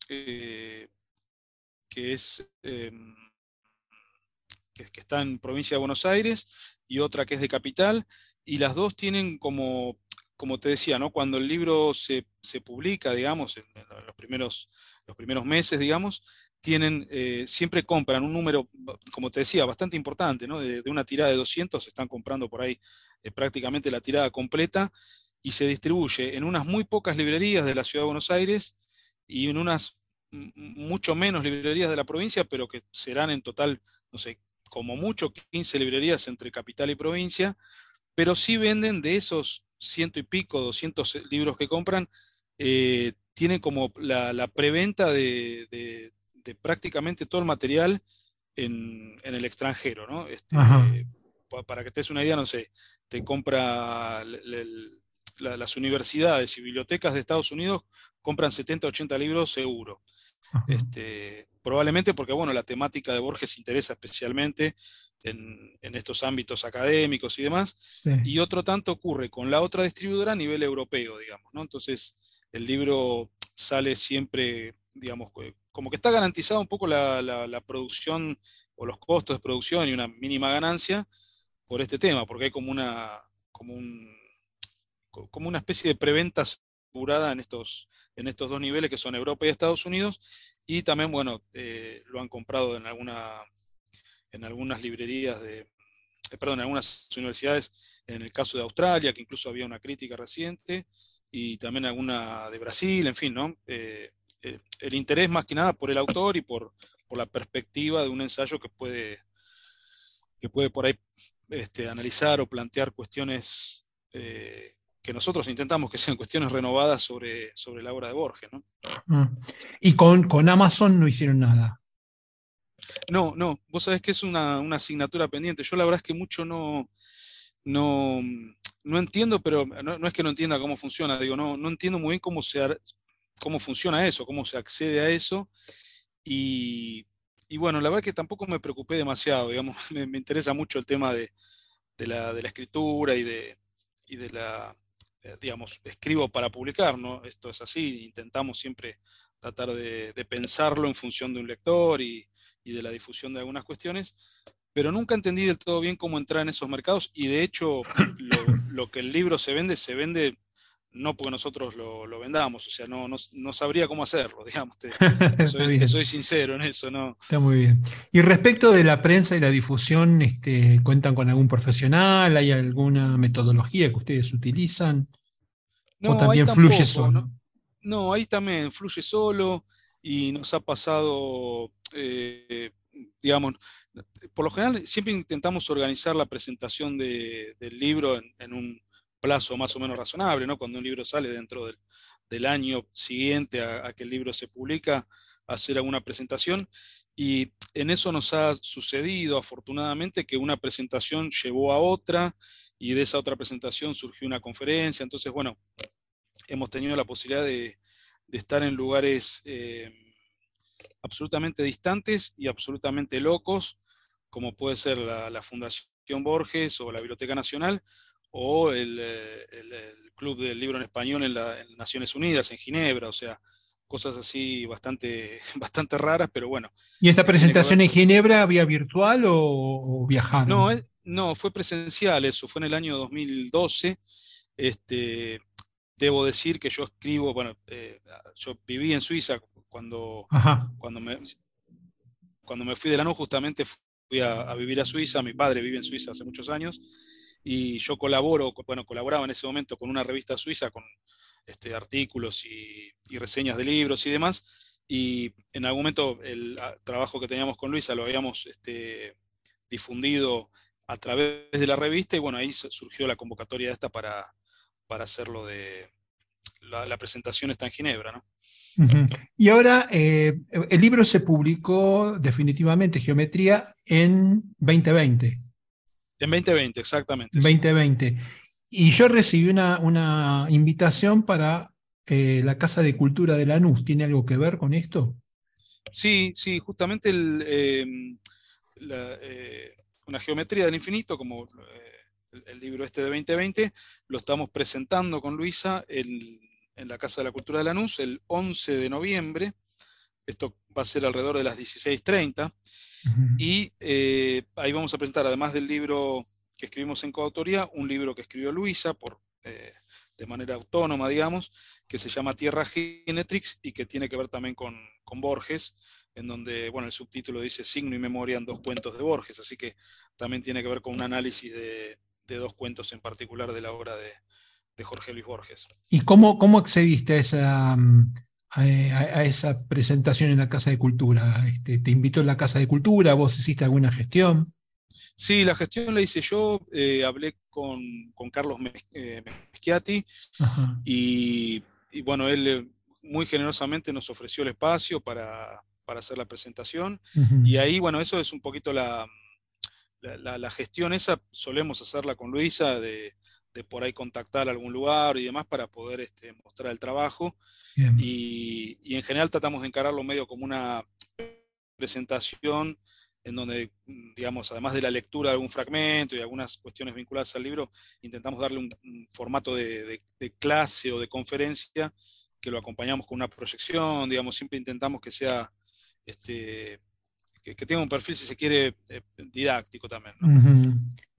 eh, que es em, que, está en provincia de Buenos Aires y otra que es de capital, y las dos tienen como, como te decía, ¿no? cuando el libro se, publica, digamos, en, los, primeros, los primeros meses, digamos, tienen, eh, siempre compran un número, como te decía, bastante importante, ¿no? de, una tirada de 200, están comprando por ahí eh, prácticamente la tirada completa y se distribuye en unas muy pocas librerías de la Ciudad de Buenos Aires y en unas mucho menos librerías de la provincia, pero que serán en total, no sé, como mucho 15 librerías entre capital y provincia, pero sí venden de esos ciento y pico, 200 libros que compran, eh, tienen como la, preventa de, prácticamente todo el material en, el extranjero, ¿no? Este, para que te des una idea, no sé, te compra las universidades y bibliotecas de Estados Unidos, compran 70, 80 libros seguro. Este, probablemente porque, bueno, la temática de Borges interesa especialmente en, estos ámbitos académicos y demás. Y otro tanto ocurre con la otra distribuidora a nivel europeo, digamos, ¿no? Entonces, el libro sale siempre, digamos, como que está garantizada un poco la, producción o los costos de producción y una mínima ganancia por este tema, porque hay como una, como como una especie de preventas en estos, en estos dos niveles que son Europa y Estados Unidos, y también, bueno, eh, lo han comprado en, alguna, en algunas librerías de, eh, perdón, en algunas universidades, en el caso de Australia, que incluso había una crítica reciente, y también alguna de Brasil, en fin, ¿no? Eh, el interés más que nada por el autor y por, por la perspectiva de un ensayo que puede, que puede por ahí este, analizar o plantear cuestiones que nosotros intentamos que sean cuestiones renovadas sobre, sobre la obra de Borges. ¿no? Mm. Y con, con, Amazon no hicieron nada. No, no, vos sabés que es una, asignatura pendiente. Yo la verdad es que mucho no, no, no entiendo, pero no, es que no entienda cómo funciona, digo, no, no entiendo muy bien cómo, se, cómo funciona eso, cómo se accede a eso. Y, bueno, la verdad es que tampoco me preocupé demasiado, digamos, me, interesa mucho el tema de, la, de la escritura y de, y de la, digamos, escribo para publicar, ¿no? Esto es así, intentamos siempre tratar de, pensarlo en función de un lector y, de la difusión de algunas cuestiones, pero nunca entendí del todo bien cómo entrar en esos mercados y de hecho lo, que el libro se vende, se vende no porque nosotros lo, vendamos, o sea, no, no, sabría cómo hacerlo, digamos, te, soy, sincero en eso, ¿no? Está muy bien. Y respecto de la prensa y la difusión, este, ¿cuentan con algún profesional? ¿Hay alguna metodología que ustedes utilizan? No, ¿O también fluye solo? ¿no? ahí también fluye solo y nos ha pasado, eh, digamos, por lo general siempre intentamos organizar la presentación del libro en un plazo más o menos razonable, ¿no? Cuando un libro sale dentro del, año siguiente a, que el libro se publica, hacer alguna presentación. Y en eso nos ha sucedido, afortunadamente, que una presentación llevó a otra y de esa otra presentación surgió una conferencia. Entonces, bueno, hemos tenido la posibilidad de, estar en lugares eh, absolutamente distantes y absolutamente locos, como puede ser la Fundación Borges o la Biblioteca Nacional, o el, eh, Club del Libro en Español en, las Naciones Unidas, en Ginebra, o sea, cosas así bastante, bastante raras, pero bueno. ¿Y esta presentación en Ginebra había virtual o, o No, no, fue presencial eso, fue en el año 2012. Este, debo decir que yo escribo, bueno, eh, yo viví en Suiza cuando, cuando, me, cuando me fui de la NU, justamente fui a, a, vivir a Suiza, mi padre vive en Suiza hace muchos años, y yo colaboro, bueno, colaboraba en ese momento con una revista suiza con este, artículos y, reseñas de libros y demás, y en algún momento el trabajo que teníamos con Luisa lo habíamos este, difundido a través de la revista y bueno, ahí surgió la convocatoria esta para, para hacerlo de... La, presentación está en Ginebra, ¿no? Y ahora eh, el libro se publicó definitivamente, Geometría, en 2020. En 2020, exactamente. 2020. Y yo recibí una, invitación para eh, la Casa de Cultura de Lanús. ¿Tiene algo que ver con esto? Sí, sí, justamente em, eh, una geometría del infinito, como eh, el, libro este de 2020, lo estamos presentando con Luisa en la Casa de la Cultura de Lanús el 11 de noviembre. Esto va a ser alrededor de las 16.30. Y eh, ahí vamos a presentar, además del libro que escribimos en coautoría, un libro que escribió Luisa por, eh, de manera autónoma, digamos, que se llama Tierra Genetrix y que tiene que ver también con, Borges, en donde, bueno, el subtítulo dice Signo y Memoria en dos cuentos de Borges, así que también tiene que ver con un análisis de, dos cuentos en particular de la obra de, Jorge Luis Borges. ¿Y cómo, cómo accediste a esa, a, esa presentación en la Casa de Cultura? Este, ¿Te invitó a la Casa de Cultura? ¿Vos hiciste alguna gestión? Sí, la gestión la hice yo, eh, hablé con, Carlos eh, Meschiati y, bueno, él eh, muy generosamente nos ofreció el espacio para, hacer la presentación y ahí, bueno, eso es un poquito la, la, gestión esa, solemos hacerla con Luisa, de, por ahí contactar a algún lugar y demás para poder este, mostrar el trabajo. Y, y en general tratamos de encararlo medio como una presentación en donde, digamos, además de la lectura de algún fragmento y algunas cuestiones vinculadas al libro, intentamos darle un, formato de, clase o de conferencia que lo acompañamos con una proyección, digamos, siempre intentamos que sea, este, que, tenga un perfil, si se quiere, eh, didáctico también.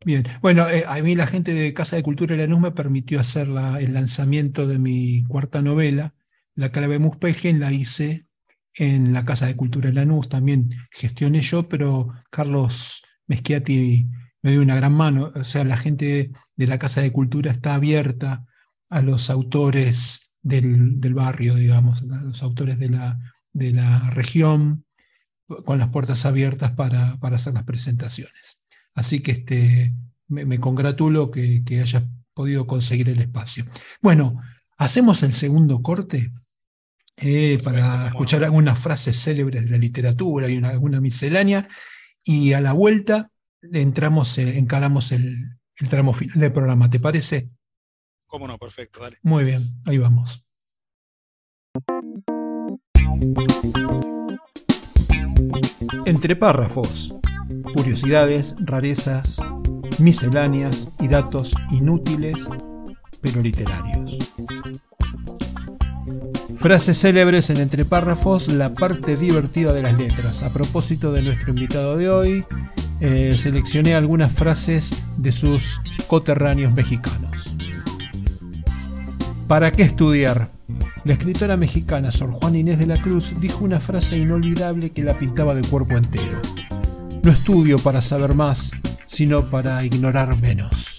Bien, bueno, eh, a mí la gente de Casa de Cultura de Lanús me permitió hacer el lanzamiento de mi cuarta novela, La Clave Muspelgen, la hice en la Casa de Cultura de Lanús, también gestioné yo, pero Carlos Meschiati me dio una gran mano. O sea, la gente de la Casa de Cultura está abierta a los autores del, barrio, digamos, a los autores de la, de la región, con las puertas abiertas para, hacer las presentaciones. Así que este, me, congratulo que, que hayas podido conseguir el espacio. Bueno, hacemos el segundo corte eh, para escuchar algunas frases célebres de la literatura y alguna miscelánea, y a la vuelta entramos, encaramos el, el tramo final del programa. ¿Te parece? Cómo no, perfecto, dale. Muy bien, ahí vamos. Entre párrafos, curiosidades, rarezas, misceláneas y datos inútiles pero literarios. Frases célebres en entre párrafos, la parte divertida de las letras. A propósito de nuestro invitado de hoy, eh, seleccioné algunas frases de sus coterráneos mexicanos. ¿Para qué estudiar? La escritora mexicana Sor Juana Inés de la Cruz dijo una frase inolvidable que la pintaba de cuerpo entero. No estudio para saber más, sino para ignorar menos.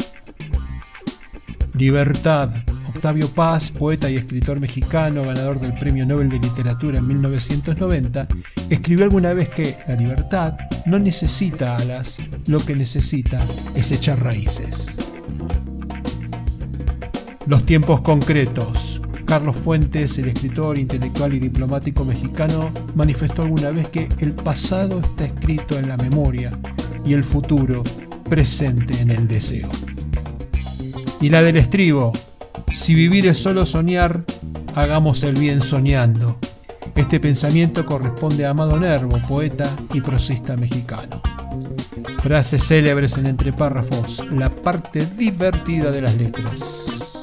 Libertad, Octavio Paz, poeta y escritor mexicano, ganador del Premio Nobel de Literatura en 1990, escribió alguna vez que la libertad no necesita alas, lo que necesita es echar raíces. Los tiempos concretos. Carlos Fuentes, el escritor, intelectual y diplomático mexicano, manifestó alguna vez que el pasado está escrito en la memoria y el futuro presente en el deseo. Y la del estribo, si vivir es solo soñar, hagamos el bien soñando. Este pensamiento corresponde a Amado Nervo, poeta y prosista mexicano. Frases célebres en entre párrafos, la parte divertida de las letras.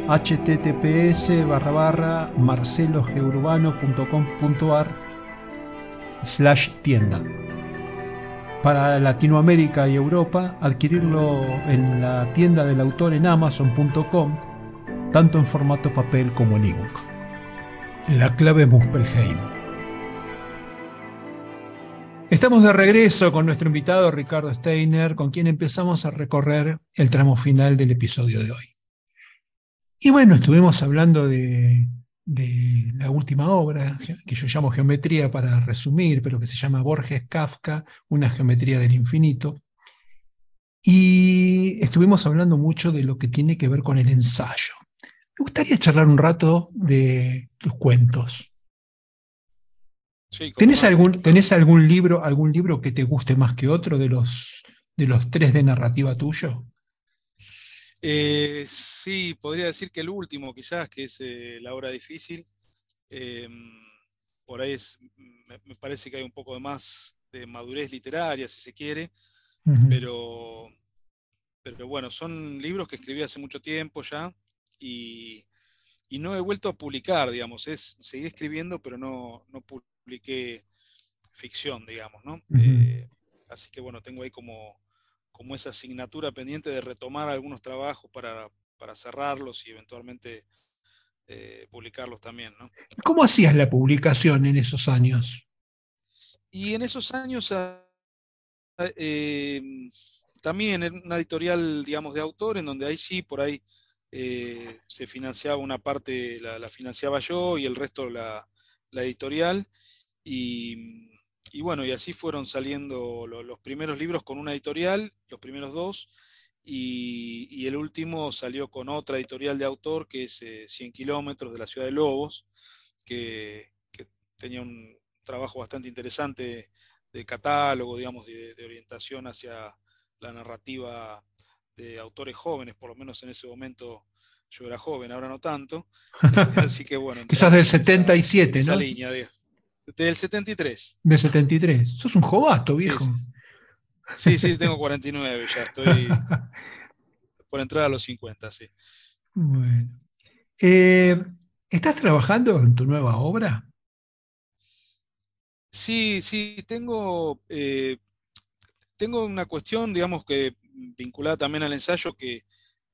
https barra barra marcelogeurbano.com.ar slash tienda. Para Latinoamérica y Europa, adquirirlo en la tienda del autor en amazon.com, tanto en formato papel como en ebook. La clave Muspelheim. Estamos de regreso con nuestro invitado Ricardo Steiner, con quien empezamos a recorrer el tramo final del episodio de hoy. Y bueno, estuvimos hablando de, la última obra, que yo llamo Geometría para resumir, pero que se llama Borges Kafka, una geometría del infinito. Y estuvimos hablando mucho de lo que tiene que ver con el ensayo. Me gustaría charlar un rato de tus cuentos. ¿Tenés, algún, ¿Tenés algún libro, algún libro que te guste más que otro de los, de los tres de narrativa tuyo? Eh, sí, podría decir que el último, quizás, que es eh, La hora difícil. Em, por ahí me, parece que hay un poco de más de madurez literaria, si se quiere, pero, pero bueno, son libros que escribí hace mucho tiempo ya, y, no he vuelto a publicar, digamos, es, seguí escribiendo, pero no, no publiqué ficción, digamos, ¿no? Eh, así que bueno, tengo ahí como, como esa asignatura pendiente de retomar algunos trabajos para, cerrarlos y eventualmente eh, publicarlos también, ¿no? ¿Cómo hacías la publicación en esos años? Y en esos años ah, eh, también en una editorial, digamos, de autor, en donde ahí sí, por ahí eh, se financiaba una parte, la, financiaba yo y el resto la, editorial. Y, bueno, y así fueron saliendo los primeros libros con una editorial, los primeros dos, y, el último salió con otra editorial de autor que es 100 eh, kilómetros de la ciudad de Lobos, que, tenía un trabajo bastante interesante de catálogo, digamos, de orientación hacia la narrativa de autores jóvenes, por lo menos en ese momento yo era joven, ahora no tanto. Así que bueno. Quizás del 77, esa, ¿no? línea del 73. Del 73. Sos un jovato, viejo. Sí, sí, tengo 49, ya estoy por entrar a los 50, sí. Bueno. Eh, ¿Estás trabajando en tu nueva obra? Sí, sí, tengo, eh, tengo una cuestión, digamos, que vinculada también al ensayo, que,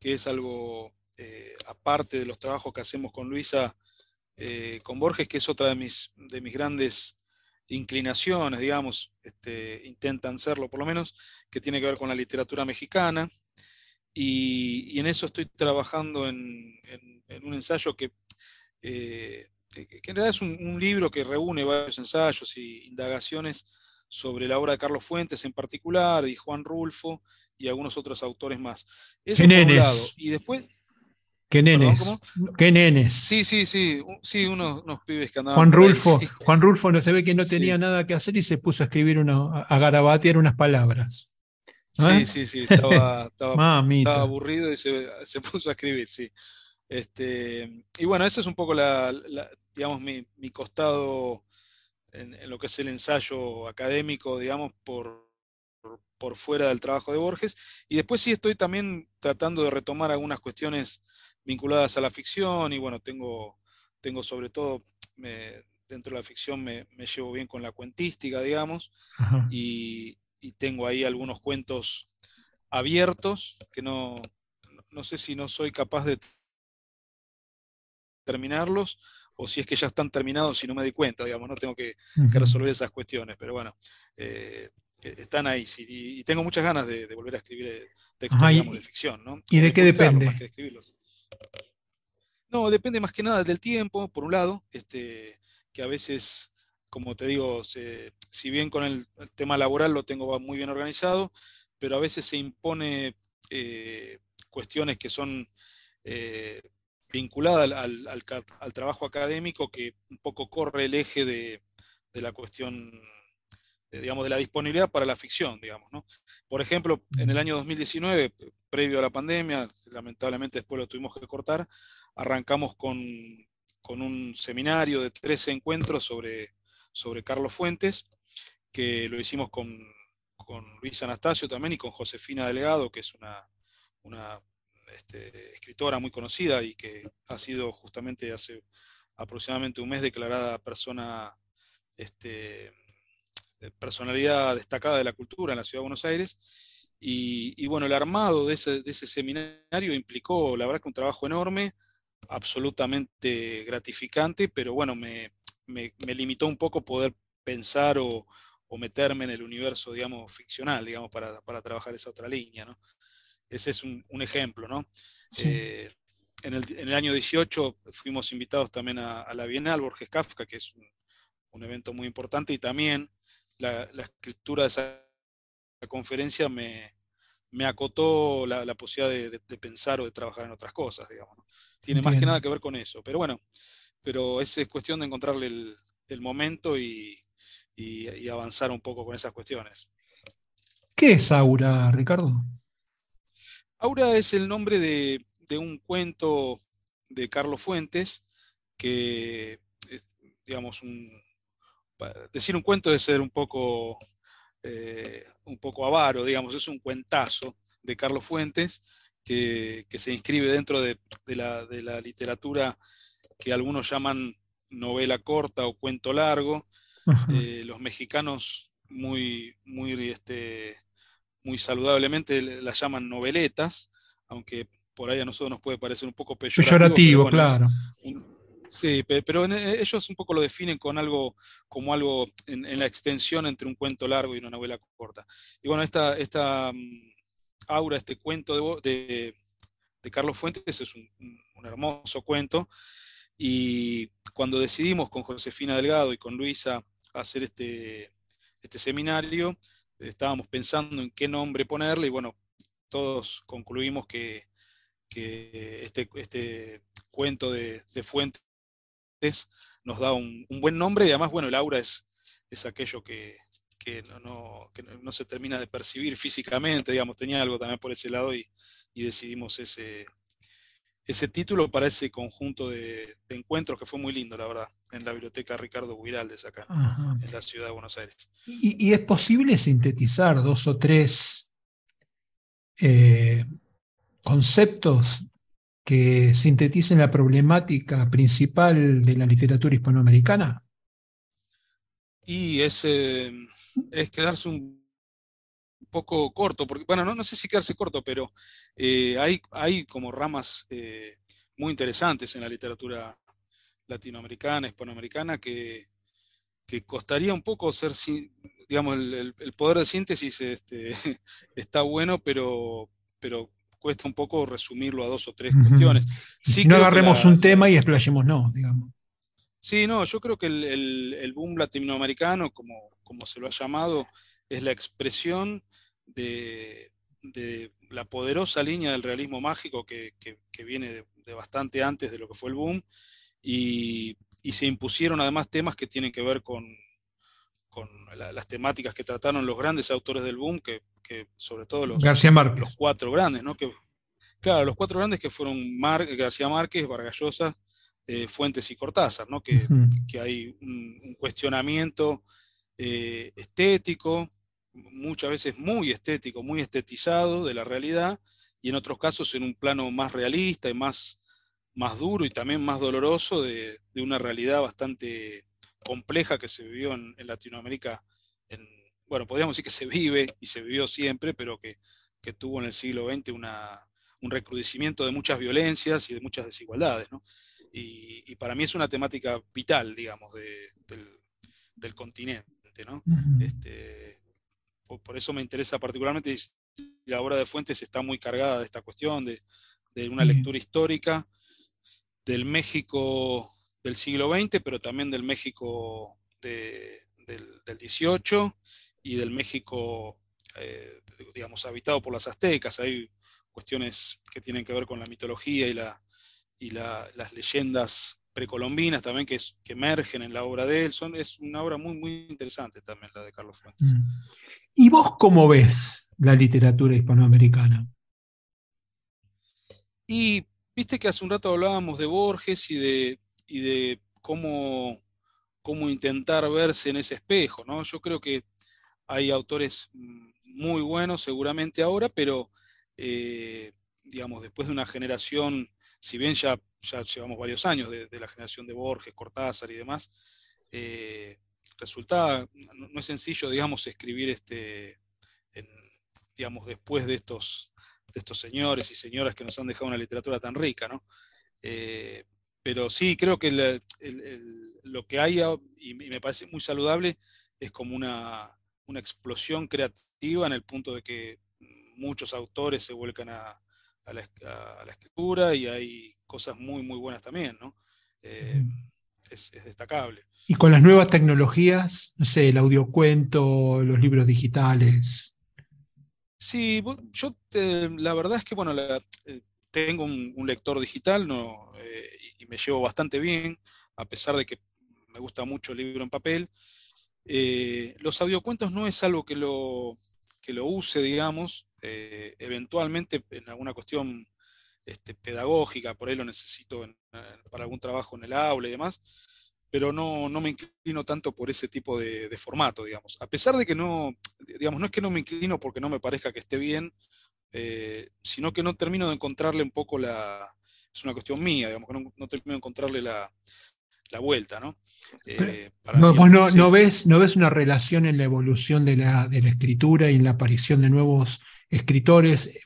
es algo eh, aparte de los trabajos que hacemos con Luisa, eh, con Borges, que es otra de mis, de mis grandes inclinaciones, digamos, este, intentan serlo por lo menos, que tiene que ver con la literatura mexicana. Y, en eso estoy trabajando en, un ensayo que, eh, que, en realidad es un libro que reúne varios ensayos y indagaciones sobre la obra de Carlos Fuentes en particular, y Juan Rulfo y algunos otros autores más. Eso ¿Qué nenes? Y después... ¿Qué nenes? ¿Qué nenes? Sí, sí, sí, sí, unos, pibes que andaban. Juan Rulfo, Juan Rulfo no se ve que no tenía nada que hacer y se puso a escribir una, a garabatear unas palabras. Sí, sí, sí, estaba, estaba, aburrido y se, puso a escribir, sí. Este, y bueno, ese es un poco la, digamos, mi, mi costado en, lo que es el ensayo académico, digamos, por, por fuera del trabajo de Borges. Y después sí estoy también tratando de retomar algunas cuestiones vinculadas a la ficción y bueno, tengo, tengo sobre todo, dentro de la ficción me, llevo bien con la cuentística, digamos, y, tengo ahí algunos cuentos abiertos que no, no sé si no soy capaz de terminarlos o si es que ya están terminados y no me di cuenta, digamos, no tengo que, resolver esas cuestiones, pero bueno, eh, eh, están ahí, y tengo muchas ganas de, volver a escribir eh, textos, de ficción, ¿no? ¿Y de, qué depende? no, depende más que nada del tiempo, por un lado, este, que a veces, como te digo, si bien con el, tema laboral lo tengo muy bien organizado, pero a veces se impone cuestiones que son vinculada al, trabajo académico que un poco corre el eje de, la cuestión, digamos, de la disponibilidad para la ficción, digamos. ¿no? Por ejemplo, en el año 2019, previo a la pandemia, lamentablemente después lo tuvimos que cortar, arrancamos con, un seminario de 13 encuentros sobre, sobre Carlos Fuentes, que lo hicimos con, con Luis Anastasio también y con Josefina Delegado, que es una, una este, escritora muy conocida y que ha sido justamente hace aproximadamente un mes declarada persona, este, personalidad destacada de la cultura en la ciudad de Buenos Aires. Y, bueno, el armado de ese, seminario implicó, la verdad, que un trabajo enorme absolutamente gratificante, pero bueno, me, limitó un poco poder pensar o, meterme en el universo, digamos, ficcional, digamos, para, trabajar esa otra línea, ¿no? Ese es un, ejemplo, ¿no? Eh, en, el, año 18 fuimos invitados también a, la Bienal Borges Kafka, que es un, evento muy importante, y también la, escritura de esa conferencia me, acotó la, posibilidad de, pensar o de trabajar en otras cosas, digamos. Tiene más que nada que ver con eso. Pero bueno, pero es, es cuestión de encontrarle el, momento y, avanzar un poco con esas cuestiones. ¿Qué es Aura, Ricardo? Aura es el nombre de, un cuento de Carlos Fuentes, que, digamos, decir un cuento es ser un poco, eh, un poco avaro, digamos, es un cuentazo de Carlos Fuentes que, se inscribe dentro de, la, literatura que algunos llaman novela corta o cuento largo. Eh, los mexicanos muy, muy, este, muy saludablemente la llaman noveletas, aunque por ahí a nosotros nos puede parecer un poco peyorativo. claro. Sí, pero ellos un poco lo definen con algo, como algo en, la extensión entre un cuento largo y una novela corta. Y bueno, esta, esta mm, aura, este cuento de, de, Carlos Fuentes es un, hermoso cuento. Y cuando decidimos con Josefina Delgado y con Luisa hacer este, este seminario, estábamos pensando en qué nombre ponerle y bueno, todos concluimos que, este, este, cuento de, Fuentes nos da un, buen nombre y además, bueno, el aura es, es aquello que, no, no, se termina de percibir físicamente, digamos, tenía algo también por ese lado y, decidimos ese, ese título para ese conjunto de, encuentros que fue muy lindo, la verdad, en la biblioteca Ricardo Guiraldes acá, en la ciudad de Buenos Aires. ¿Y, es posible sintetizar dos o tres eh, conceptos que sinteticen la problemática principal de la literatura hispanoamericana? Y es, eh, es quedarse un poco corto, porque, bueno, no, no sé si quedarse corto, pero eh, hay, hay como ramas eh, muy interesantes en la literatura latinoamericana, hispanoamericana, que, que costaría un poco ser, digamos, el, poder de síntesis este, está bueno, pero, pero cuesta un poco resumirlo a dos o tres cuestiones. si no agarremos un tema y explayemos no, digamos. Sí, no, yo creo que el, boom latinoamericano, como, como, se lo ha llamado, es la expresión de, la poderosa línea del realismo mágico que, viene de, bastante antes de lo que fue el boom, y, se impusieron además temas que tienen que ver con, con las temáticas que trataron los grandes autores del boom, que, sobre todo los, los cuatro grandes, ¿no? Que, claro, los cuatro grandes que fueron García Márquez, Vargas Llosa, eh, Fuentes y Cortázar, ¿no? que, hay un, cuestionamiento eh, estético, muchas veces muy estético, muy estetizado de la realidad, y en otros casos en un plano más realista y más, más duro y también más doloroso de, una realidad bastante compleja que se vivió en, Latinoamérica. En, bueno, podríamos decir que se vive y se vivió siempre, pero que, tuvo en el siglo XX un recrudecimiento de muchas violencias y de muchas desigualdades. ¿no? Y, para mí es una temática vital, digamos, del, continente. ¿no? este, por, eso me interesa particularmente, la obra de Fuentes está muy cargada de esta cuestión, de, una lectura histórica del México del siglo XX, pero también del México del, del, XVIII y del México, eh, digamos, habitado por las aztecas. Hay cuestiones que tienen que ver con la mitología y la, y las leyendas precolombinas también que, que, emergen en la obra de él. Son, es una obra muy, muy interesante también la de Carlos Fuentes. Mm. ¿Y vos cómo ves la literatura hispanoamericana? Y viste que hace un rato hablábamos de Borges y de, y de cómo, cómo intentar verse en ese espejo, ¿no? Yo creo que hay autores muy buenos seguramente ahora, pero eh, digamos, después de una generación si bien ya, ya llevamos varios años de, la generación de Borges, Cortázar y demás, eh, resulta, no, es sencillo, digamos, escribir este, digamos, después de estos, estos señores y señoras que nos han dejado una literatura tan rica, ¿no? Pero sí, creo que lo que hay, y me parece muy saludable, es como una, una explosión creativa en el punto de que muchos autores se vuelcan a, la, escritura y hay cosas muy, muy buenas también, ¿no? Eh, es, destacable. Y con las nuevas tecnologías, no sé, el audiocuento, los libros digitales. Sí, yo la verdad es que, bueno, eh, tengo un, lector digital no, eh, y me llevo bastante bien, a pesar de que me gusta mucho el libro en papel. Eh, los audiocuentos no es algo que lo, lo use, digamos, eh, eventualmente en alguna cuestión este, pedagógica, por ahí lo necesito para algún trabajo en el aula y demás, pero no, me inclino tanto por ese tipo de, formato, digamos. A pesar de que no, digamos, no es que no me inclino porque no me parezca que esté bien, eh, sino que no termino de encontrarle un poco la, es una cuestión mía, digamos, que no termino de encontrarle la, la vuelta, ¿no? Eh, no, vos no, ves, no ves una relación en la evolución de la, de la, escritura y en la aparición de nuevos escritores,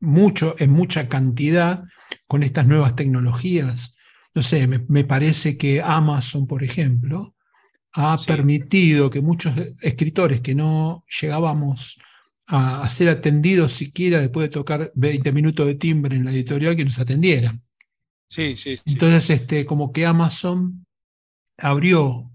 mucho, en mucha cantidad, con estas nuevas tecnologías. No sé, me, parece que Amazon, por ejemplo, ha permitido que muchos escritores que no llegábamos a, a, ser atendidos siquiera después de tocar 20 minutos de timbre en la editorial, que nos atendieran. Sí, sí, Entonces, este, como que Amazon abrió,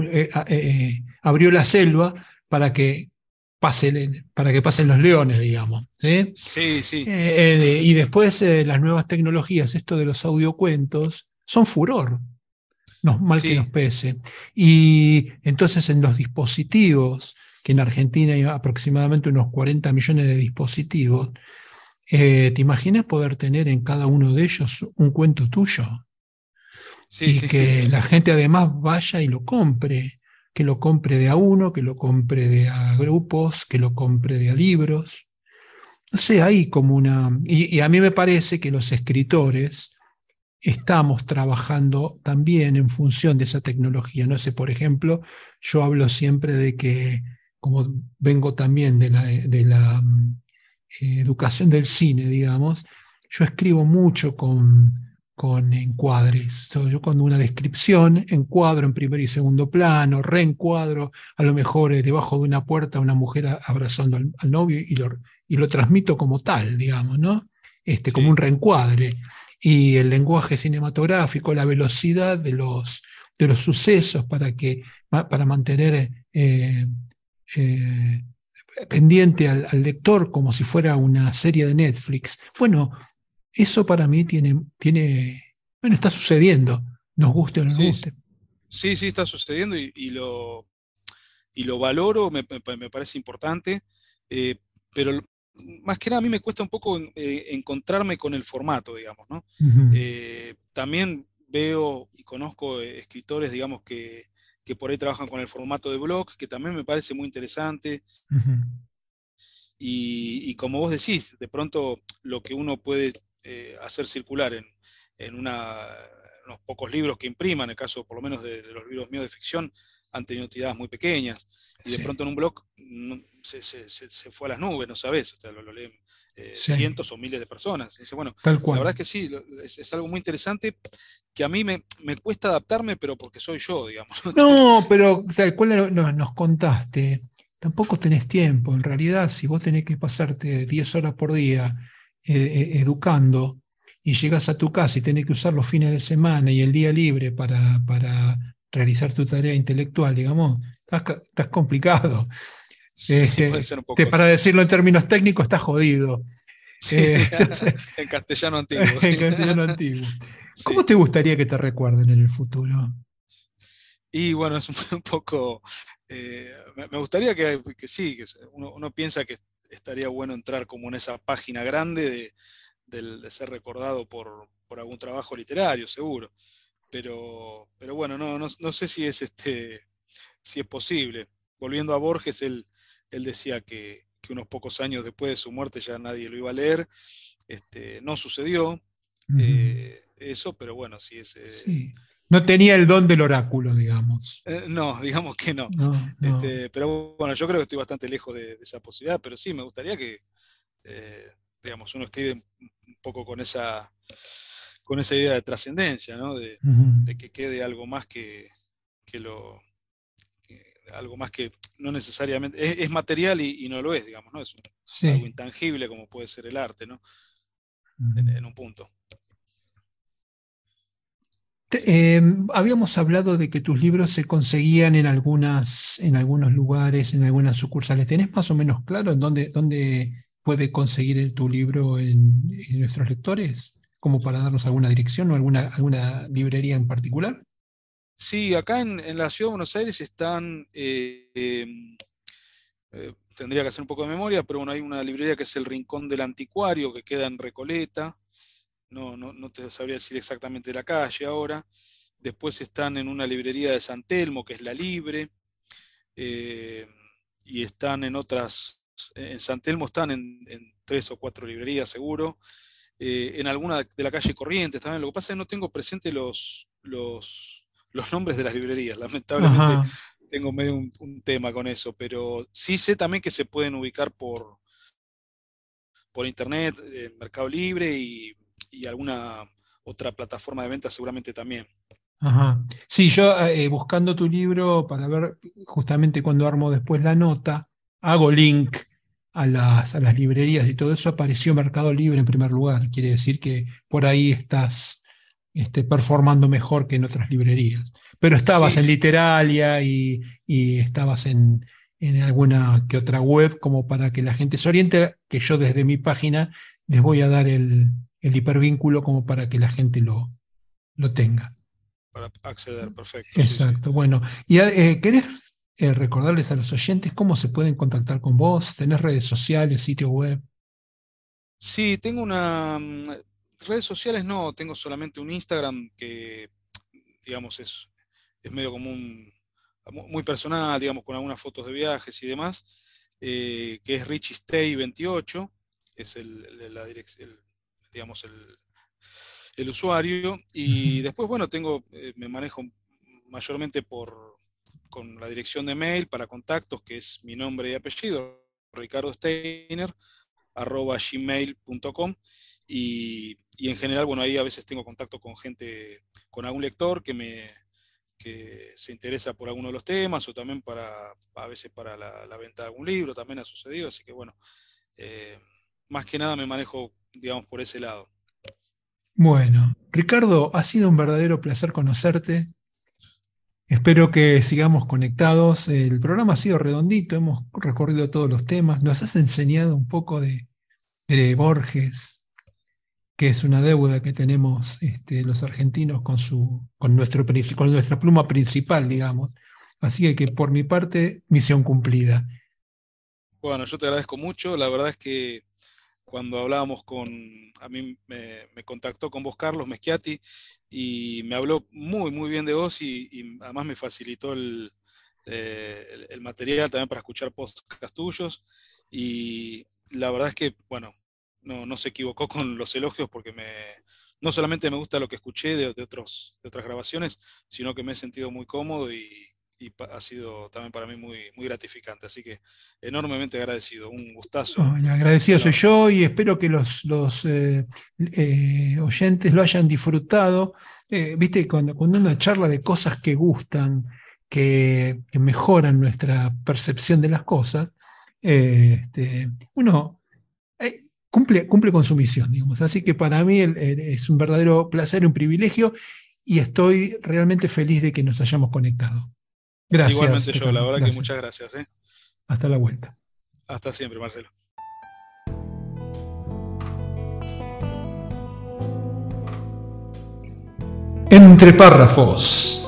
eh, eh, abrió la selva para que pasen, para que pasen los leones, digamos. Sí, sí. sí. Eh, y después las nuevas tecnologías, esto de los audiocuentos, son furor. No, mal que nos pese. Y entonces en los dispositivos, que en Argentina hay aproximadamente unos 40 millones de dispositivos, eh, ¿Te imaginas poder tener en cada uno de ellos un cuento tuyo? Sí, y que la gente además vaya y lo compre, que lo compre de a uno, que lo compre de a grupos, que lo compre de a libros. No sé, hay como una... Y, a mí me parece que los escritores estamos trabajando también en función de esa tecnología. No sé, por ejemplo, yo hablo siempre de que, como vengo también de la, de la eh, educación del cine, digamos, yo escribo mucho con, con encuadres. yo cuando una descripción, encuadro en primer y segundo plano, reencuadro, a lo mejor eh, debajo de una puerta una mujer abrazando al, novio y lo, y lo, transmito como tal, digamos, ¿no? Este, Como un reencuadre. Y el lenguaje cinematográfico, la velocidad de los, de los sucesos para, que, para mantener eh, pendiente al, lector como si fuera una serie de Netflix. Bueno, eso para mí tiene, tiene bueno, está sucediendo, nos guste o no nos guste. Sí, sí, está sucediendo y, lo, y lo valoro, me, parece importante, eh, pero más que nada a mí me cuesta un poco eh, encontrarme con el formato, digamos, ¿no? Eh, también veo y conozco escritores, digamos, que, que por ahí trabajan con el formato de blog, que también me parece muy interesante. y, como vos decís, de pronto lo que uno puede eh, hacer circular en, en una, unos pocos libros que impriman, en el caso por lo menos de, los libros míos de ficción, han tenido tiradas muy pequeñas. Y de pronto en un blog se, se, se, fue a las nubes, no sabes, o lo, leen eh, cientos o miles de personas. bueno, la verdad es que sí, es, es, algo muy interesante que a mí me, cuesta adaptarme, pero porque soy yo, digamos. No, pero tal cual nos, contaste, tampoco tenés tiempo. En realidad, si vos tenés que pasarte 10 horas por día eh, eh, educando y llegas a tu casa y tenés que usar los fines de semana y el día libre para, para realizar tu tarea intelectual, digamos, estás, complicado. Para decirlo en términos técnicos, estás jodido. En castellano antiguo. en castellano antiguo. ¿Cómo te gustaría que te recuerden en el futuro? Y bueno, es un poco. Eh, me gustaría que, sí, que uno, piensa que estaría bueno entrar como en esa página grande de, ser recordado por, algún trabajo literario, seguro. Pero, pero bueno, no, no, sé si es, este, si es posible. Volviendo a Borges, él, él decía que, unos pocos años después de su muerte ya nadie lo iba a leer. Este, no sucedió eh, eso, pero bueno, sí es... Eh, no tenía el don del oráculo, digamos. Eh, no, digamos que no. Este, pero bueno, yo creo que estoy bastante lejos de, esa posibilidad, pero sí, me gustaría que, digamos, uno escribe un poco con esa con esa idea de trascendencia, ¿no? de, que quede algo más que, lo algo más que no necesariamente es, material y, no lo es, digamos, ¿no? Es algo intangible como puede ser el arte, ¿no? en, un punto. Eh, habíamos hablado de que tus libros se conseguían en, algunas, en algunos lugares, en algunas sucursales. ¿Tenés más o menos claro en dónde, dónde puede conseguir tu libro en, nuestros lectores? Como para darnos alguna dirección o alguna, alguna librería en particular. Sí, acá en, la ciudad de Buenos Aires están, eh, em, eh, tendría que hacer un poco de memoria, pero bueno, hay una librería que es el Rincón del Anticuario, que queda en Recoleta. No, no, te sabría decir exactamente la calle ahora. Después están en una librería de San Telmo, que es La Libre. Eh, y están en otras, en San Telmo están en, tres o cuatro librerías seguro. en alguna de la calle Corrientes también. Lo que pasa es que no tengo presente los, los, los nombres de las librerías. Lamentablemente tengo medio un, tema con eso, pero sí sé también que se pueden ubicar por, por internet, en Mercado Libre y, alguna otra plataforma de venta seguramente también. Ajá. Sí, yo eh, buscando tu libro para ver justamente cuando armo después la nota, hago link a las, a las librerías y todo eso, apareció Mercado Libre en primer lugar. Quiere decir que por ahí estás este, performando mejor que en otras librerías. Pero estabas en Literalia y, estabas en, alguna que otra web como para que la gente se oriente, que yo desde mi página les voy a dar el, hipervínculo como para que la gente lo, lo tenga. Para acceder, perfecto. Exacto, bueno. ¿Y eh, querés eh, recordarles a los oyentes cómo se pueden contactar con vos? ¿Tenés redes sociales, sitio web? Sí, tengo una, mm, redes sociales no, tengo solamente un Instagram que, digamos, es, es medio como un, muy personal, digamos, con algunas fotos de viajes y demás, eh, que es richistay28, es el, la digamos, el, el, usuario. Y después, bueno, tengo, eh, me manejo mayormente por, con la dirección de mail para contactos, que es mi nombre y apellido, Ricardo Steiner, arroba gmail.com y, y, en general, bueno, ahí a veces tengo contacto con gente, con algún lector que me que se interesa por alguno de los temas o también para, a veces para la, venta de algún libro, también ha sucedido, así que bueno, eh, más que nada me manejo, digamos, por ese lado. Bueno, Ricardo, ha sido un verdadero placer conocerte. Espero que sigamos conectados. El programa ha sido redondito, hemos recorrido todos los temas. Nos has enseñado un poco de, Borges, que es una deuda que tenemos este, los argentinos con, su, con, nuestra pluma principal, digamos. Así que por mi parte, misión cumplida. Bueno, yo te agradezco mucho. La verdad es que cuando hablábamos con, a mí me, contactó con vos Carlos Meschiati y me habló muy, muy bien de vos y, además me facilitó eh, el, el, material también para escuchar podcasts tuyos y la verdad es que, bueno, no, no, se equivocó con los elogios porque me, no solamente me gusta lo que escuché de, de, otros, de otras grabaciones, sino que me he sentido muy cómodo y, y ha sido también para mí muy, muy gratificante. Así que enormemente agradecido, un gustazo. agradecido soy yo y espero que los, los eh, eh, oyentes lo hayan disfrutado. Eh, viste, cuando, cuando uno charla de cosas que gustan, que, mejoran nuestra percepción de las cosas, este, uno cumple, cumple con su misión, digamos. Así que para mí es un verdadero placer, un privilegio y estoy realmente feliz de que nos hayamos conectado. Gracias. Igualmente yo, la verdad que muchas gracias. ¿eh? Hasta la vuelta. Hasta siempre, Marcelo. Entre párrafos.